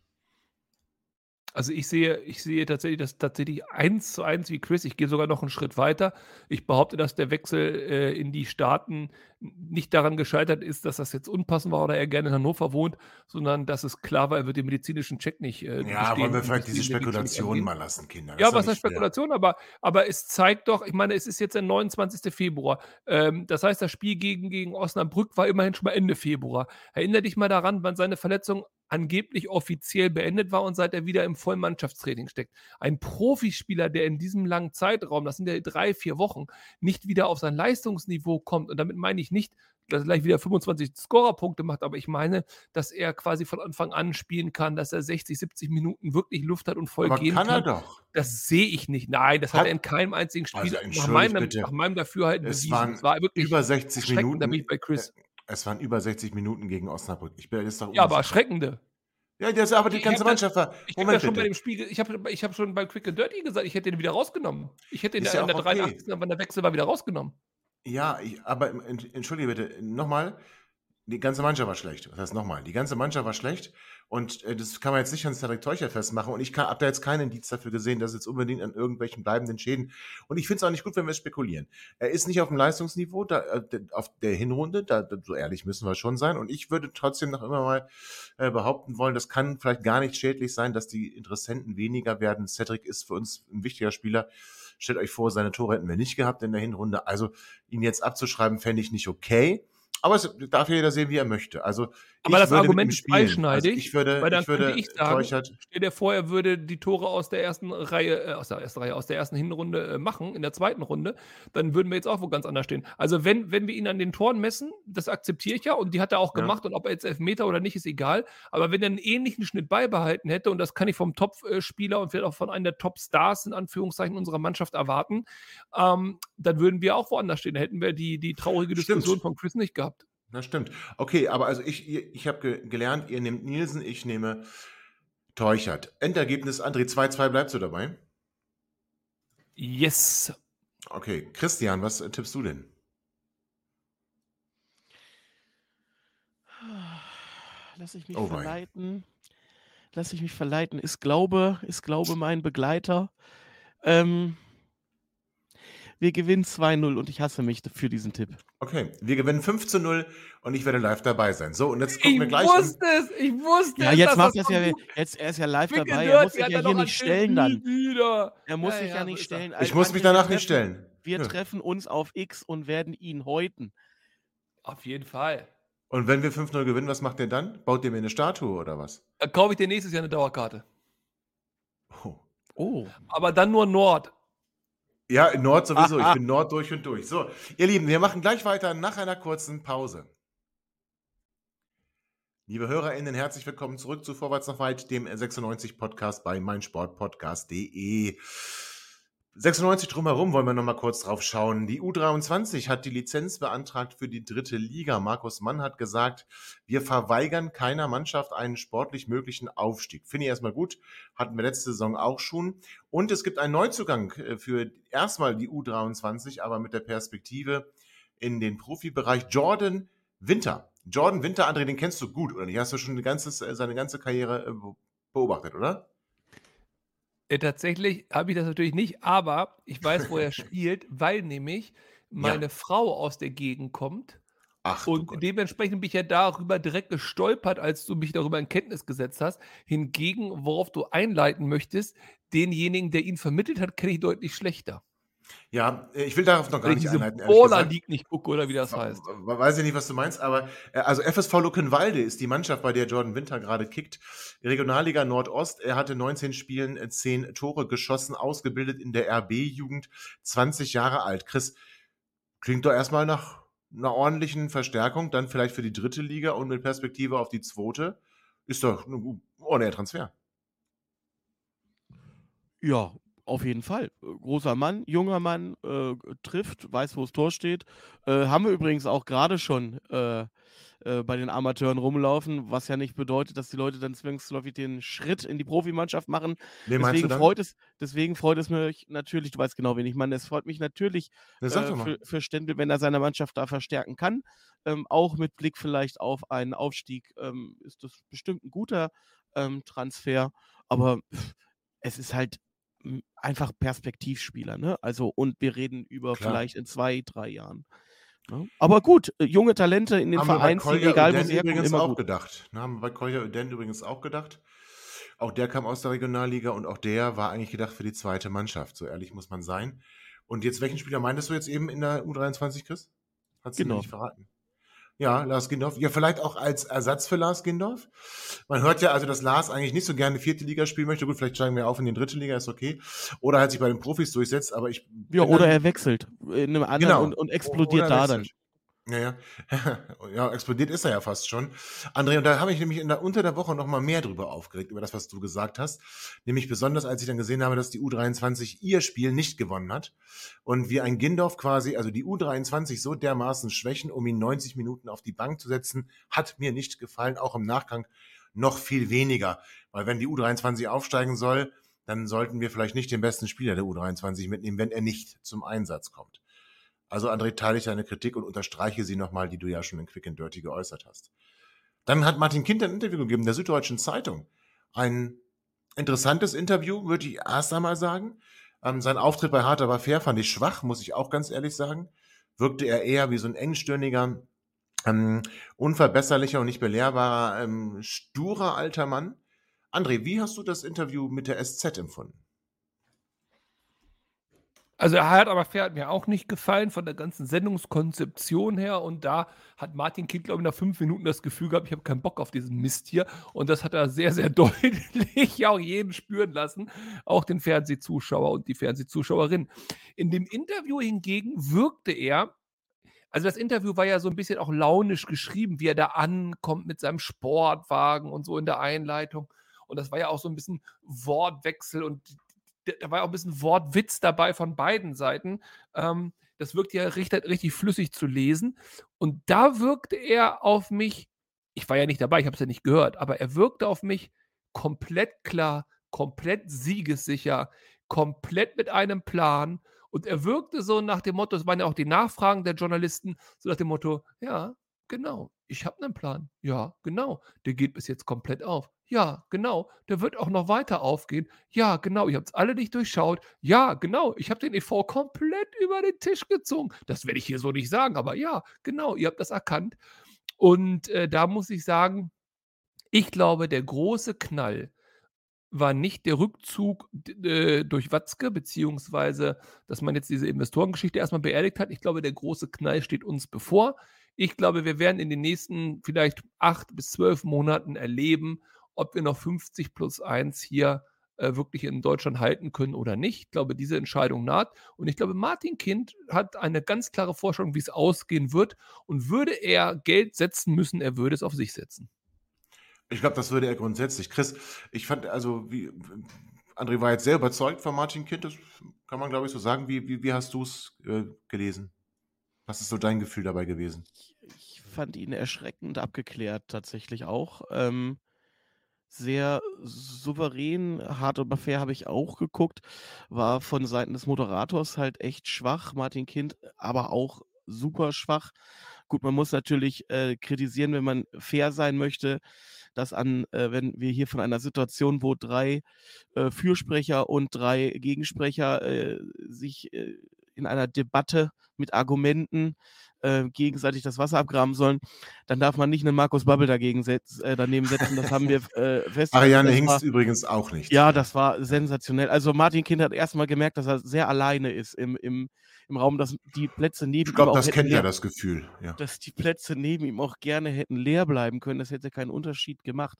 Also ich sehe, ich sehe tatsächlich das tatsächlich eins zu eins wie Chris. Ich gehe sogar noch einen Schritt weiter. Ich behaupte, dass der Wechsel äh, in die Staaten nicht daran gescheitert ist, dass das jetzt unpassend war oder er gerne in Hannover wohnt, sondern dass es klar war, er wird den medizinischen Check nicht. Äh, Ja, wollen wir vielleicht diese den Weg nicht Spekulation angehen. mal lassen, Kinder. Das Ja, was heißt. Spekulation, aber, aber es zeigt doch, ich meine, es ist jetzt der 29. Februar. Ähm, das heißt, das Spiel gegen, gegen Osnabrück war immerhin schon mal Ende Februar. Erinner dich mal daran, wann seine Verletzung angeblich offiziell beendet war und seit er wieder im Vollmannschaftstraining steckt. Ein Profispieler, der in diesem langen Zeitraum, das sind ja drei, vier Wochen, nicht wieder auf sein Leistungsniveau kommt. Und damit meine ich nicht dass er gleich wieder 25 Scorerpunkte macht, aber ich meine, dass er quasi von Anfang an spielen kann, dass er 60, 70 Minuten wirklich Luft hat und voll Aber gehen kann kann. er doch. Das sehe ich nicht. Nein, das hat, Hat- er in keinem einzigen Spiel Also, nach, meinem, nach meinem Dafürhalten Es bewiesen. waren Es war wirklich Über 60 erschreckend, Minuten. da bin ich bei Chris. Es waren über 60 Minuten gegen Osnabrück. Ich bin jetzt doch Ja, aber erschreckende. Ja, das, aber die ganze Mannschaft war. Ich habe ja schon bei bitte. dem Spiel, ich habe ich hab schon beim Quick and Dirty gesagt, ich hätte ihn wieder rausgenommen. Ich hätte ihn Ist in ja der auch okay. 83. wenn der Wechsel war, wieder rausgenommen. Ja, ich, aber ent- entschuldige bitte, nochmal, die ganze Mannschaft war schlecht. Was heißt nochmal? Die ganze Mannschaft war schlecht und äh, das kann man jetzt nicht an Cedric Teucher festmachen und ich habe da jetzt keinen Indiz dafür gesehen, dass es jetzt unbedingt an irgendwelchen bleibenden Schäden und ich finde es auch nicht gut, wenn wir spekulieren. Er ist nicht auf dem Leistungsniveau da, äh, auf der Hinrunde, da, so ehrlich müssen wir schon sein und ich würde trotzdem noch immer mal äh, behaupten wollen, das kann vielleicht gar nicht schädlich sein, dass die Interessenten weniger werden. Cedric ist für uns ein wichtiger Spieler. Stellt euch vor, seine Tore hätten wir nicht gehabt in der Hinrunde. Also ihn jetzt abzuschreiben, fände ich nicht okay. Aber es darf ja jeder sehen, wie er möchte. Also Aber ich das Argument ist spielen. Also ich würde, weil dann ich würde könnte ich sagen, Teuchert, Stell dir vor, er würde die Tore aus der ersten Reihe, äh, aus der ersten Reihe, aus der ersten Hinrunde äh, machen, in der zweiten Runde, dann würden wir jetzt auch wo ganz anders stehen. Also wenn, wenn wir ihn an den Toren messen, das akzeptiere ich ja und die hat er auch Ja. gemacht und ob er jetzt Elfmeter oder nicht, ist egal. Aber wenn er einen ähnlichen Schnitt beibehalten hätte, und das kann ich vom Top-Spieler und vielleicht auch von einem der Top-Stars in Anführungszeichen unserer Mannschaft erwarten, ähm, dann würden wir auch woanders stehen. Da hätten wir die, die traurige Stimmt. Diskussion von Chris nicht gehabt. Das stimmt. Okay, aber also ich, ich habe ge gelernt, ihr nehmt Nielsen, ich nehme Teuchert. Endergebnis, André, 2-2, bleibst du dabei? Yes. Okay, Christian, was äh, tippst du denn? Lass ich mich Oh verleiten. Lass ich mich verleiten. Ist Glaube, ist Glaube mein Begleiter. Ähm, wir gewinnen 2-0 und ich hasse mich für diesen Tipp. Okay, wir gewinnen 5 zu 0 und ich werde live dabei sein. So, und jetzt gucken Ich wir gleich. an- wusste es, ich wusste Ja, es. jetzt macht er es ja, jetzt, er ist ja live dabei. Er muss sich ja er hier nicht stellen dann. Wieder. Er muss Ja, sich ja, ja nicht stellen. Ich muss mich wir danach nicht treffen- stellen. Wir Nö. treffen uns auf X und werden ihn häuten. Auf jeden Fall. Und wenn wir 5-0 gewinnen, was macht ihr dann? Baut ihr mir eine Statue oder was? Da kaufe ich dir nächstes Jahr eine Dauerkarte. Oh. Oh. Aber dann nur Nord. Ja, in Nord sowieso. Ich bin Nord durch und durch. So, ihr Lieben, wir machen gleich weiter nach einer kurzen Pause. Liebe HörerInnen, herzlich willkommen zurück zu Vorwärts nach Weit, dem 96 Podcast bei meinsportpodcast.de. 96 drumherum wollen wir noch mal kurz drauf schauen. Die U23 hat die Lizenz beantragt für die dritte Liga. Markus Mann hat gesagt, wir verweigern keiner Mannschaft einen sportlich möglichen Aufstieg. Finde ich erstmal gut. Hatten wir letzte Saison auch schon. Und es gibt einen Neuzugang äh, für erstmal die U23, aber mit der Perspektive in den Profibereich Jordan Winter. Jordan Winter, André, den kennst du gut, oder nicht? Hast du schon ganze, seine ganze Karriere äh, beobachtet, oder? Äh, tatsächlich habe ich das natürlich nicht, aber ich weiß, wo er spielt, weil nämlich meine Frau aus der Gegend kommt. Ach, du Und Gott. dementsprechend bin ich ja darüber direkt gestolpert, als du mich darüber in Kenntnis gesetzt hast. Hingegen, worauf du einleiten möchtest, denjenigen, der ihn vermittelt hat, kenne ich deutlich schlechter. Ja, äh, ich will darauf noch gar nicht einleiten, gesagt. League nicht gucke oder wie das heißt. Weiß ich nicht, was du meinst, aber äh, also FSV Luckenwalde ist die Mannschaft, bei der Jordan Winter gerade kickt. Regionalliga Nordost. Er hatte 19 Spielen äh, 10 Tore geschossen, ausgebildet in der RB-Jugend, 20 Jahre alt. Chris, klingt doch erstmal nach einer ordentlichen Verstärkung, dann vielleicht für die dritte Liga und mit Perspektive auf die zweite. Ist doch ein gu- ordentlicher Transfer. Ja, auf jeden Fall. Großer Mann, junger Mann, äh, trifft, weiß, wo das Tor steht. Äh, haben wir übrigens auch gerade schon äh, äh, bei den Amateuren rumlaufen, was ja nicht bedeutet, dass die Leute dann zwangsläufig den Schritt in die Profimannschaft machen. Wen Deswegen freut, es, deswegen freut es mich natürlich, du weißt genau, wen ich meine, es freut mich natürlich äh, für, für Stendel, wenn er seine Mannschaft da verstärken kann. Ähm, auch mit Blick vielleicht auf einen Aufstieg ähm, ist das bestimmt ein guter ähm, Transfer. Aber es ist halt einfach Perspektivspieler. Ne? Also, und wir reden über Klar. vielleicht in zwei, drei Jahren. Ne? Aber gut, äh, junge Talente in den Vereinen, egal wo sie herkommen, übrigens immer auch gut. gedacht. Ne, haben wir bei Kolja Öden übrigens auch gedacht. Auch der kam aus der Regionalliga und auch der war eigentlich gedacht für die zweite Mannschaft. So ehrlich muss man sein. Und jetzt, welchen Spieler meintest du jetzt eben in der U23, Chris? Hat sie mir Genau. nicht verraten. Ja, Lars Gindorf. Ja, vielleicht auch als Ersatz für Lars Gindorf. Man hört ja also, dass Lars eigentlich nicht so gerne vierte Liga spielen möchte. Gut, vielleicht steigen wir auf in die dritte Liga, ist okay. Oder halt sich bei den Profis durchsetzt, aber ich. Ja, oder er wechselt in einem anderen Genau. und, und explodiert Oder da dann. wechselt. Ja, ja. ja, explodiert ist er ja fast schon. André, und da habe ich nämlich in der, unter der Woche noch mal mehr drüber aufgeregt, über das, was du gesagt hast. Nämlich besonders, als ich dann gesehen habe, dass die U23 ihr Spiel nicht gewonnen hat. Und wie ein Gindorf quasi, also die U23 so dermaßen schwächen, um ihn 90 Minuten auf die Bank zu setzen, hat mir nicht gefallen, auch im Nachgang noch viel weniger. Weil wenn die U23 aufsteigen soll, dann sollten wir vielleicht nicht den besten Spieler der U23 mitnehmen, wenn er nicht zum Einsatz kommt. Also André, teile ich deine Kritik und unterstreiche sie nochmal, die du ja schon in Quick and Dirty geäußert hast. Dann hat Martin Kind ein Interview gegeben, der Süddeutschen Zeitung. Ein interessantes Interview, würde ich erst einmal sagen. Ähm, sein Auftritt bei Hart aber fair fand ich schwach, muss ich auch ganz ehrlich sagen. Wirkte er eher wie so ein engstirniger, ähm, unverbesserlicher und nicht belehrbarer, ähm, sturer alter Mann. André, wie hast du das Interview mit der SZ empfunden? Also er hat aber fair hat mir auch nicht gefallen von der ganzen Sendungskonzeption her. Und da hat Martin Kind, glaube ich, nach fünf Minuten das Gefühl gehabt, ich habe keinen Bock auf diesen Mist hier. Und das hat er sehr, sehr deutlich auch jeden spüren lassen, auch den Fernsehzuschauer und die Fernsehzuschauerin. In dem Interview hingegen wirkte er, also das Interview war ja so ein bisschen auch launisch geschrieben, wie er da ankommt mit seinem Sportwagen und so in der Einleitung. Und das war ja auch so ein bisschen Wortwechsel und da war auch ein bisschen Wortwitz dabei von beiden Seiten. Ähm, das wirkt ja richtig, richtig flüssig zu lesen. Und da wirkte er auf mich, ich war ja nicht dabei, ich habe es ja nicht gehört, aber er wirkte auf mich komplett klar, komplett siegessicher, komplett mit einem Plan. Und er wirkte so nach dem Motto, es waren ja auch die Nachfragen der Journalisten, so nach dem Motto, ja, genau, ich habe einen Plan. Ja, genau, der geht bis jetzt komplett auf. Ja, genau. Der wird auch noch weiter aufgehen. Ja, genau. Ihr habt es alle nicht durchschaut. Ja, genau. Ich habe den EV komplett über den Tisch gezogen. Das werde ich hier so nicht sagen, aber ja, genau. Ihr habt das erkannt. Und äh, da muss ich sagen, ich glaube, der große Knall war nicht der Rückzug äh, durch Watzke, beziehungsweise, dass man jetzt diese Investorengeschichte erstmal beerdigt hat. Ich glaube, der große Knall steht uns bevor. Ich glaube, wir werden in den nächsten vielleicht acht bis zwölf Monaten erleben, ob wir noch 50 plus 1 hier äh, wirklich in Deutschland halten können oder nicht. Ich glaube, diese Entscheidung naht. Und ich glaube, Martin Kind hat eine ganz klare Vorstellung, wie es ausgehen wird. Und würde er Geld setzen müssen, er würde es auf sich setzen. Ich glaube, das würde er grundsätzlich. Chris, ich fand, also, wie, André war jetzt sehr überzeugt von Martin Kind, das kann man, glaube ich, so sagen. Wie, wie, wie hast du es äh, gelesen? Was ist so dein Gefühl dabei gewesen? Ich, fand ihn erschreckend abgeklärt, tatsächlich auch. Ähm, sehr souverän. Hart aber fair habe ich auch geguckt. War von Seiten des Moderators halt echt schwach. Martin Kind aber auch super schwach. Gut, man muss natürlich äh, kritisieren, wenn man fair sein möchte, dass an, äh, wenn wir hier von einer Situation, wo drei äh, Fürsprecher und drei Gegensprecher äh, sich äh, in einer Debatte mit Argumenten äh, gegenseitig das Wasser abgraben sollen, dann darf man nicht einen Markus Babbel dagegen setz, äh, daneben setzen. Das haben wir äh, festgestellt. Ariane Hingst übrigens auch nicht. Ja, das war sensationell. Also Martin Kind hat erstmal gemerkt, dass er sehr alleine ist im, im, im Raum, dass die Plätze neben ich glaub, ihm. Ich glaube, das kennt er das Gefühl. Ja. Dass die Plätze neben ihm auch gerne hätten leer bleiben können. Das hätte keinen Unterschied gemacht.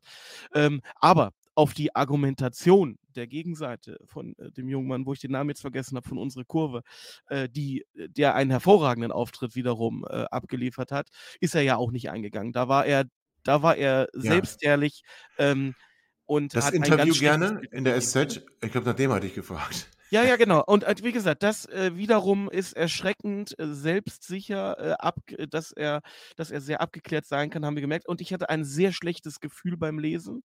Ähm, aber auf die Argumentation der Gegenseite von äh, dem jungen Mann, wo ich den Namen jetzt vergessen habe, von unserer Kurve, äh, die, äh, der einen hervorragenden Auftritt wiederum äh, abgeliefert hat, ist er ja auch nicht eingegangen. Da war er, da war er ja. selbstehrlich ähm, und das Interview gerne in der SZ. Ich glaube, nach dem hatte ich gefragt. Ja, ja, genau. Und äh, wie gesagt, das äh, wiederum ist erschreckend äh, selbstsicher, äh, ab, dass, er, dass er sehr abgeklärt sein kann, haben wir gemerkt. Und ich hatte ein sehr schlechtes Gefühl beim Lesen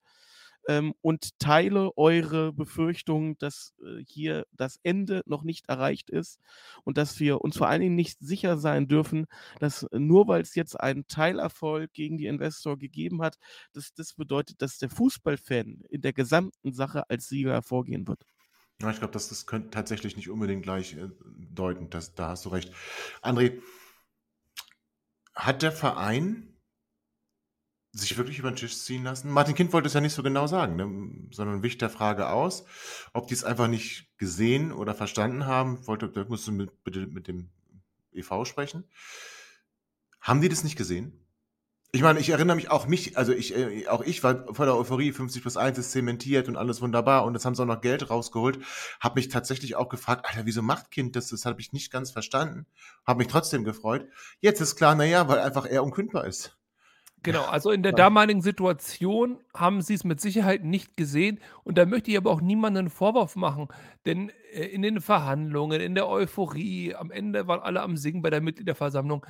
ähm, und teile eure Befürchtung, dass äh, hier das Ende noch nicht erreicht ist und dass wir uns vor allen Dingen nicht sicher sein dürfen, dass nur weil es jetzt einen Teilerfolg gegen die Investor gegeben hat, dass das bedeutet, dass der Fußballfan in der gesamten Sache als Sieger hervorgehen wird. Ja, ich glaube, das, das könnte tatsächlich nicht unbedingt gleich äh, deuten. Das, da hast du recht. André, hat der Verein sich wirklich über den Tisch ziehen lassen? Martin Kind wollte es ja nicht so genau sagen, ne? sondern wich der Frage aus, ob die es einfach nicht gesehen oder verstanden haben. Wollte, da musst du mit, bitte mit dem EV sprechen. Haben die das nicht gesehen? Ich meine, ich erinnere mich auch mich, also ich, äh, auch ich war vor der Euphorie, 50 plus 1 ist zementiert und alles wunderbar und jetzt haben sie auch noch Geld rausgeholt. Habe mich tatsächlich auch gefragt, Alter, wieso macht Kind das? Das habe ich nicht ganz verstanden. Habe mich trotzdem gefreut. Jetzt ist klar, naja, weil einfach er unkündbar ist. Genau, also in der damaligen Situation haben sie es mit Sicherheit nicht gesehen und da möchte ich aber auch niemanden einen Vorwurf machen, denn äh, in den Verhandlungen, in der Euphorie, am Ende waren alle am Singen bei der Mitgliederversammlung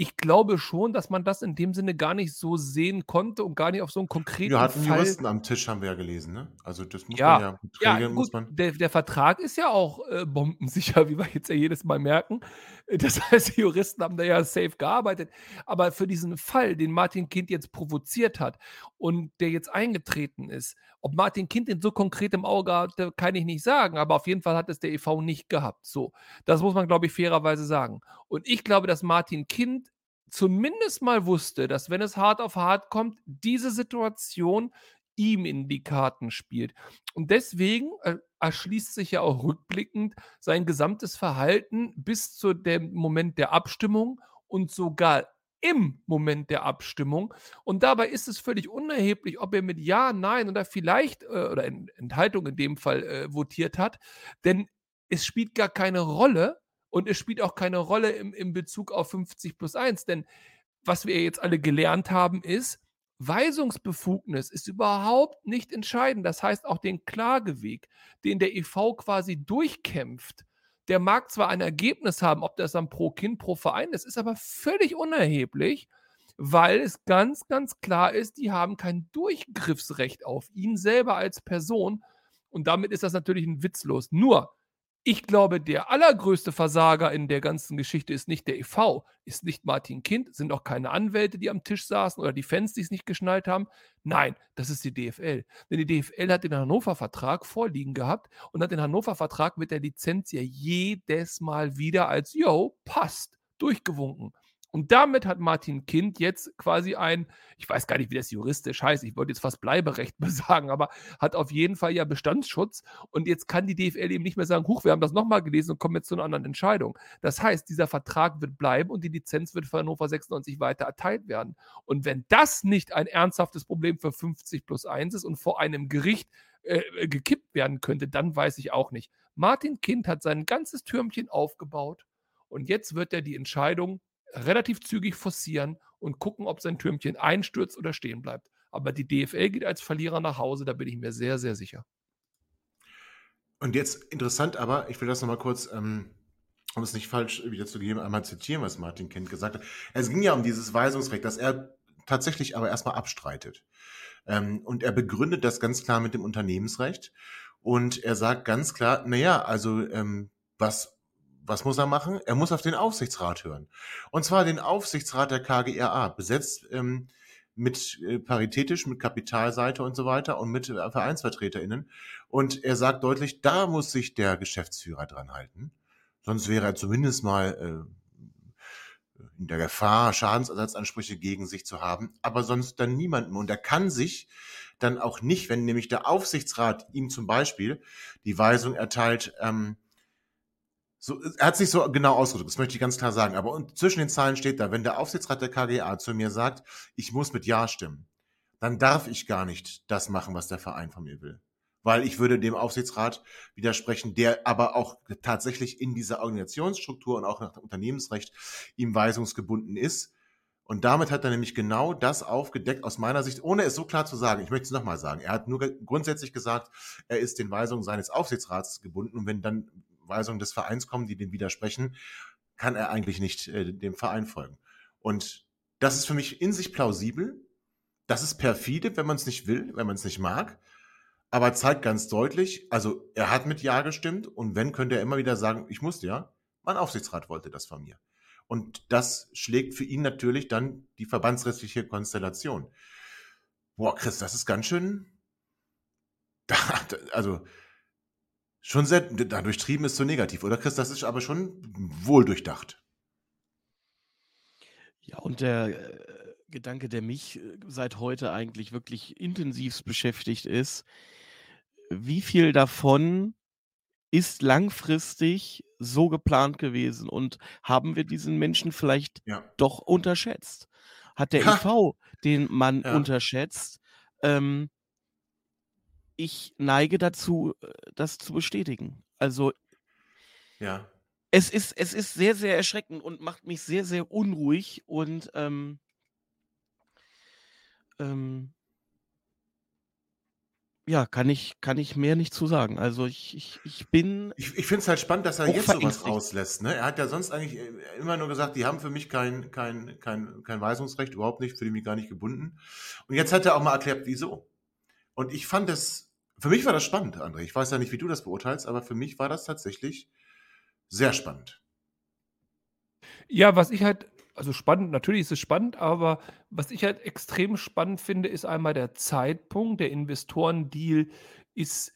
ich glaube schon, dass man das in dem Sinne gar nicht so sehen konnte und gar nicht auf so einen konkreten Wir hatten Fall. Juristen am Tisch, haben wir ja gelesen, ne? Also das muss Ja, man ja, mit ja, gut, der, der Vertrag ist ja auch äh, bombensicher, wie wir jetzt ja jedes Mal merken. Das heißt, die Juristen haben da ja safe gearbeitet. Aber für diesen Fall, den Martin Kind jetzt provoziert hat und der jetzt eingetreten ist, ob Martin Kind den so konkret im Auge hatte, kann ich nicht sagen. Aber auf jeden Fall hat es der EV nicht gehabt. So, das muss man, glaube ich, fairerweise sagen. Und ich glaube, dass Martin Kind zumindest mal wusste, dass wenn es hart auf hart kommt, diese Situation ihm in die Karten spielt. Und deswegen äh, erschließt sich ja auch rückblickend sein gesamtes Verhalten bis zu dem Moment der Abstimmung und sogar im Moment der Abstimmung. Und dabei ist es völlig unerheblich, ob er mit Ja, Nein oder vielleicht äh, oder Enthaltung in dem Fall äh, votiert hat, denn es spielt gar keine Rolle und es spielt auch keine Rolle im, im Bezug auf 50 plus 1, denn was wir jetzt alle gelernt haben, ist, Weisungsbefugnis ist überhaupt nicht entscheidend. Das heißt, auch den Klageweg, den der EV quasi durchkämpft, der mag zwar ein Ergebnis haben, ob das dann pro Kind, pro Verein ist, ist aber völlig unerheblich, weil es ganz, ganz klar ist, die haben kein Durchgriffsrecht auf ihn selber als Person. Und damit ist das natürlich ein witzlos. Nur, ich glaube, der allergrößte Versager in der ganzen Geschichte ist nicht der EV, ist nicht Martin Kind, sind auch keine Anwälte, die am Tisch saßen oder die Fans, die es nicht geschnallt haben. Nein, das ist die DFL. Denn die DFL hat den Hannover-Vertrag vorliegen gehabt und hat den Hannover-Vertrag mit der Lizenz ja jedes Mal wieder als, yo, passt, durchgewunken. Und damit hat Martin Kind jetzt quasi ein, ich weiß gar nicht, wie das juristisch heißt, ich wollte jetzt fast Bleiberecht sagen, aber hat auf jeden Fall ja Bestandsschutz. Und jetzt kann die DFL eben nicht mehr sagen, huch, wir haben das nochmal gelesen und kommen jetzt zu einer anderen Entscheidung. Das heißt, dieser Vertrag wird bleiben und die Lizenz wird für Hannover 96 weiter erteilt werden. Und wenn das nicht ein ernsthaftes Problem für 50 plus 1 ist und vor einem Gericht äh, gekippt werden könnte, dann weiß ich auch nicht. Martin Kind hat sein ganzes Türmchen aufgebaut und jetzt wird er die Entscheidung relativ zügig forcieren und gucken, ob sein Türmchen einstürzt oder stehen bleibt. Aber die DFL geht als Verlierer nach Hause, da bin ich mir sehr, sehr sicher. Und jetzt interessant aber, ich will das nochmal kurz, ähm, um es nicht falsch wiederzugeben, einmal zitieren, was Martin Kind gesagt hat. Es ging ja um dieses Weisungsrecht, das er tatsächlich aber erstmal abstreitet. Ähm, und er begründet das ganz klar mit dem Unternehmensrecht. Und er sagt ganz klar, naja, also ähm, was was muss er machen? Er muss auf den Aufsichtsrat hören. Und zwar den Aufsichtsrat der KGRA, besetzt ähm, mit äh, paritätisch, mit Kapitalseite und so weiter und mit äh, VereinsvertreterInnen. Und er sagt deutlich, da muss sich der Geschäftsführer dran halten. Sonst wäre er zumindest mal äh, in der Gefahr, Schadensersatzansprüche gegen sich zu haben, aber sonst dann niemanden. Und er kann sich dann auch nicht, wenn nämlich der Aufsichtsrat ihm zum Beispiel die Weisung erteilt, ähm, so, er hat sich so genau ausgedrückt, das möchte ich ganz klar sagen. Aber zwischen den Zahlen steht da, wenn der Aufsichtsrat der KGA zu mir sagt, ich muss mit Ja stimmen, dann darf ich gar nicht das machen, was der Verein von mir will. Weil ich würde dem Aufsichtsrat widersprechen, der aber auch tatsächlich in dieser Organisationsstruktur und auch nach dem Unternehmensrecht ihm weisungsgebunden ist. Und damit hat er nämlich genau das aufgedeckt, aus meiner Sicht, ohne es so klar zu sagen. Ich möchte es nochmal sagen. Er hat nur grundsätzlich gesagt, er ist den Weisungen seines Aufsichtsrats gebunden. Und wenn dann Weisungen des Vereins kommen, die dem widersprechen, kann er eigentlich nicht äh, dem Verein folgen. Und das ist für mich in sich plausibel. Das ist perfide, wenn man es nicht will, wenn man es nicht mag. Aber zeigt ganz deutlich, also er hat mit Ja gestimmt und wenn, könnte er immer wieder sagen, ich musste ja. Mein Aufsichtsrat wollte das von mir. Und das schlägt für ihn natürlich dann die verbandsrechtliche Konstellation. Boah, Chris, das ist ganz schön. Also, Schon sehr da durchtrieben ist so negativ, oder Chris? Das ist aber schon wohl durchdacht. Ja, und der äh, Gedanke, der mich äh, seit heute eigentlich wirklich intensivst beschäftigt ist, wie viel davon ist langfristig so geplant gewesen und haben wir diesen Menschen vielleicht Ja. doch unterschätzt? hat der Ha. EV den Mann Ja. unterschätzt. Ähm, ich neige dazu, äh, das zu bestätigen. Also Ja. es ist, es ist sehr, sehr erschreckend und macht mich sehr, sehr unruhig und ähm, ähm, ja, kann ich, kann ich mehr nicht zu sagen. Also ich, ich, ich bin Ich, ich finde es halt spannend, dass er jetzt sowas rauslässt. Ne? Er hat ja sonst eigentlich äh, immer nur gesagt, die haben für mich kein, kein, kein, kein Weisungsrecht, überhaupt nicht, fühle mich gar nicht gebunden. Und jetzt hat er auch mal erklärt, wieso. Und ich fand das, für mich war das spannend, André. Ich weiß ja nicht, wie du das beurteilst, aber für mich war das tatsächlich sehr spannend. Ja, was ich halt, also spannend, natürlich ist es spannend, aber was ich halt extrem spannend finde, ist einmal der Zeitpunkt. Der Investorendeal ist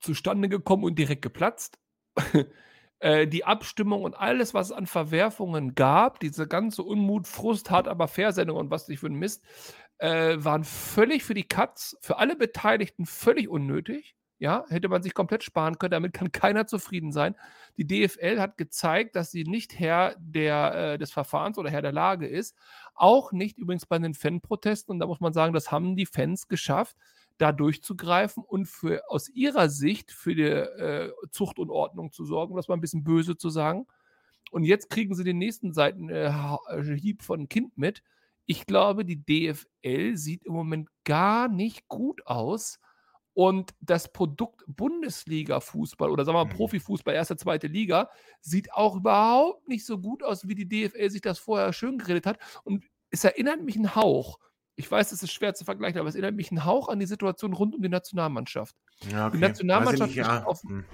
zustande gekommen und direkt geplatzt. Äh, die Abstimmung und alles, was es an Verwerfungen gab, diese ganze Unmut, Frust, hart aber Fair-Sendung und was nicht für ein Mist, äh, waren völlig für die Katz, für alle Beteiligten völlig unnötig. Ja, hätte man sich komplett sparen können, damit kann keiner zufrieden sein. Die DFL hat gezeigt, dass sie nicht Herr der, äh, des Verfahrens oder Herr der Lage ist. Auch nicht übrigens bei den Fanprotesten. Und da muss man sagen, das haben die Fans geschafft, da durchzugreifen und für, aus ihrer Sicht für die äh, Zucht und Ordnung zu sorgen, um das mal ein bisschen böse zu sagen. Und jetzt kriegen sie den nächsten Seitenhieb von Kind mit. Ich glaube, die DFL sieht im Moment gar nicht gut aus. Und das Produkt Bundesliga-Fußball oder sagen wir mal Mhm. Profifußball, erste, zweite Liga, sieht auch überhaupt nicht so gut aus, wie die DFL sich das vorher schön geredet hat. Und es erinnert mich einen Hauch. Ich weiß, es ist schwer zu vergleichen, aber es erinnert mich einen Hauch an die Situation rund um die Nationalmannschaft. Ja, Die okay. Nationalmannschaft Weiß ich nicht, ist ja. auf- Hm.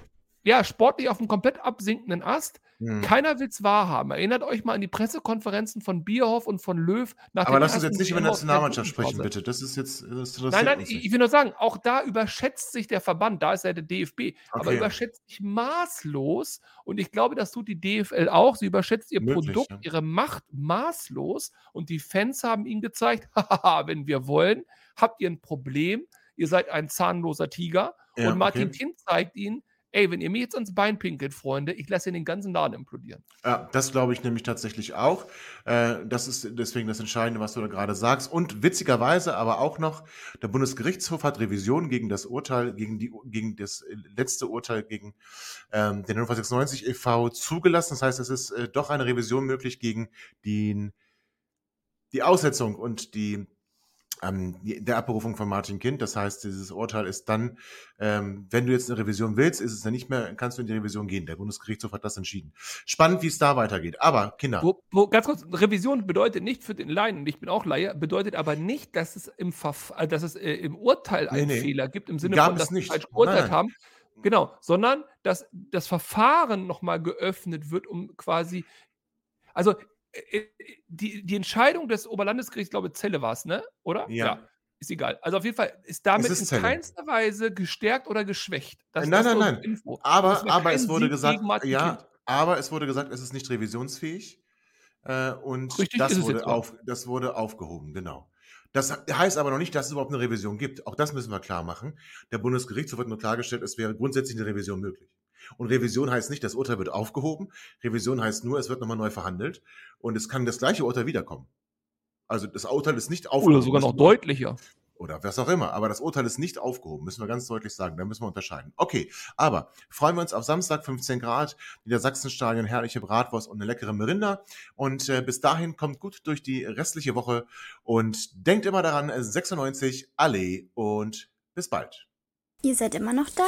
Ja, sportlich auf einem komplett absinkenden Ast. Hm. Keiner will es wahrhaben. Erinnert euch mal an die Pressekonferenzen von Bierhoff und von Löw nach Aber dem lass uns jetzt nicht über Nationalmannschaft sprechen, bitte. Das ist jetzt, das Nein, nein, ich, ich will nur sagen, auch da überschätzt sich der Verband, da ist ja der DFB, aber Okay. überschätzt sich maßlos und ich glaube, das tut die DFL auch. Sie überschätzt ihr Möglich, Produkt, ja. ihre Macht maßlos und die Fans haben ihnen gezeigt, haha, wenn wir wollen, habt ihr ein Problem, ihr seid ein zahnloser Tiger Ja, und Martin okay. Kind zeigt ihnen, ey, wenn ihr mir jetzt ans Bein pinkelt, Freunde, ich lasse den ganzen Laden implodieren. Ja, das glaube ich nämlich tatsächlich auch. Äh, das ist deswegen das Entscheidende, was du da gerade sagst. Und witzigerweise aber auch noch, der Bundesgerichtshof hat Revision gegen das Urteil, gegen, die, gegen das letzte Urteil gegen ähm, den 96 e.V. zugelassen. Das heißt, es ist äh, doch eine Revision möglich gegen den, die Aussetzung und die ähm, der Abberufung von Martin Kind. Das heißt, dieses Urteil ist dann, ähm, wenn du jetzt eine Revision willst, ist es dann nicht mehr, kannst du in die Revision gehen. Der Bundesgerichtshof hat das entschieden. Spannend, wie es da weitergeht. Aber Kinder, Wo, wo, ganz kurz, Revision bedeutet nicht für den Laien, und ich bin auch Laie, bedeutet aber nicht, dass es im, Verf äh, dass es, äh, im Urteil einen Nee, nee. Fehler gibt, im Sinne Gab von, dass wir falsch geurteilt haben. Genau, sondern dass das Verfahren nochmal geöffnet wird, um quasi, also die, die Entscheidung des Oberlandesgerichts, ich glaube Zelle war es, ne? Oder? Ja. Ist egal. Also auf jeden Fall ist damit ist in keinster Weise gestärkt oder geschwächt. Das, Nein, das nein, nein. Info. Aber, aber es wurde Sieg gesagt, ja, Kind. aber es wurde gesagt, es ist nicht revisionsfähig. Äh, und Richtig das wurde, auf, das wurde aufgehoben, genau. Das heißt aber noch nicht, dass es überhaupt eine Revision gibt. Auch das müssen wir klar machen. Der Bundesgerichtshof hat nur klargestellt, es wäre grundsätzlich eine Revision möglich. Und Revision heißt nicht, das Urteil wird aufgehoben. Revision heißt nur, es wird nochmal neu verhandelt. Und es kann das gleiche Urteil wiederkommen. Also das Urteil ist nicht aufgehoben. Oder sogar noch deutlicher. oder was auch immer. Aber das Urteil ist nicht aufgehoben, müssen wir ganz deutlich sagen. Da müssen wir unterscheiden. Okay, aber freuen wir uns auf Samstag, 15 Grad, Niedersachsenstadion, herrliche Bratwurst und eine leckere Merinda. Und äh, bis dahin kommt gut durch die restliche Woche und denkt immer daran, äh, 96, Allee und bis bald. Ihr seid immer noch da?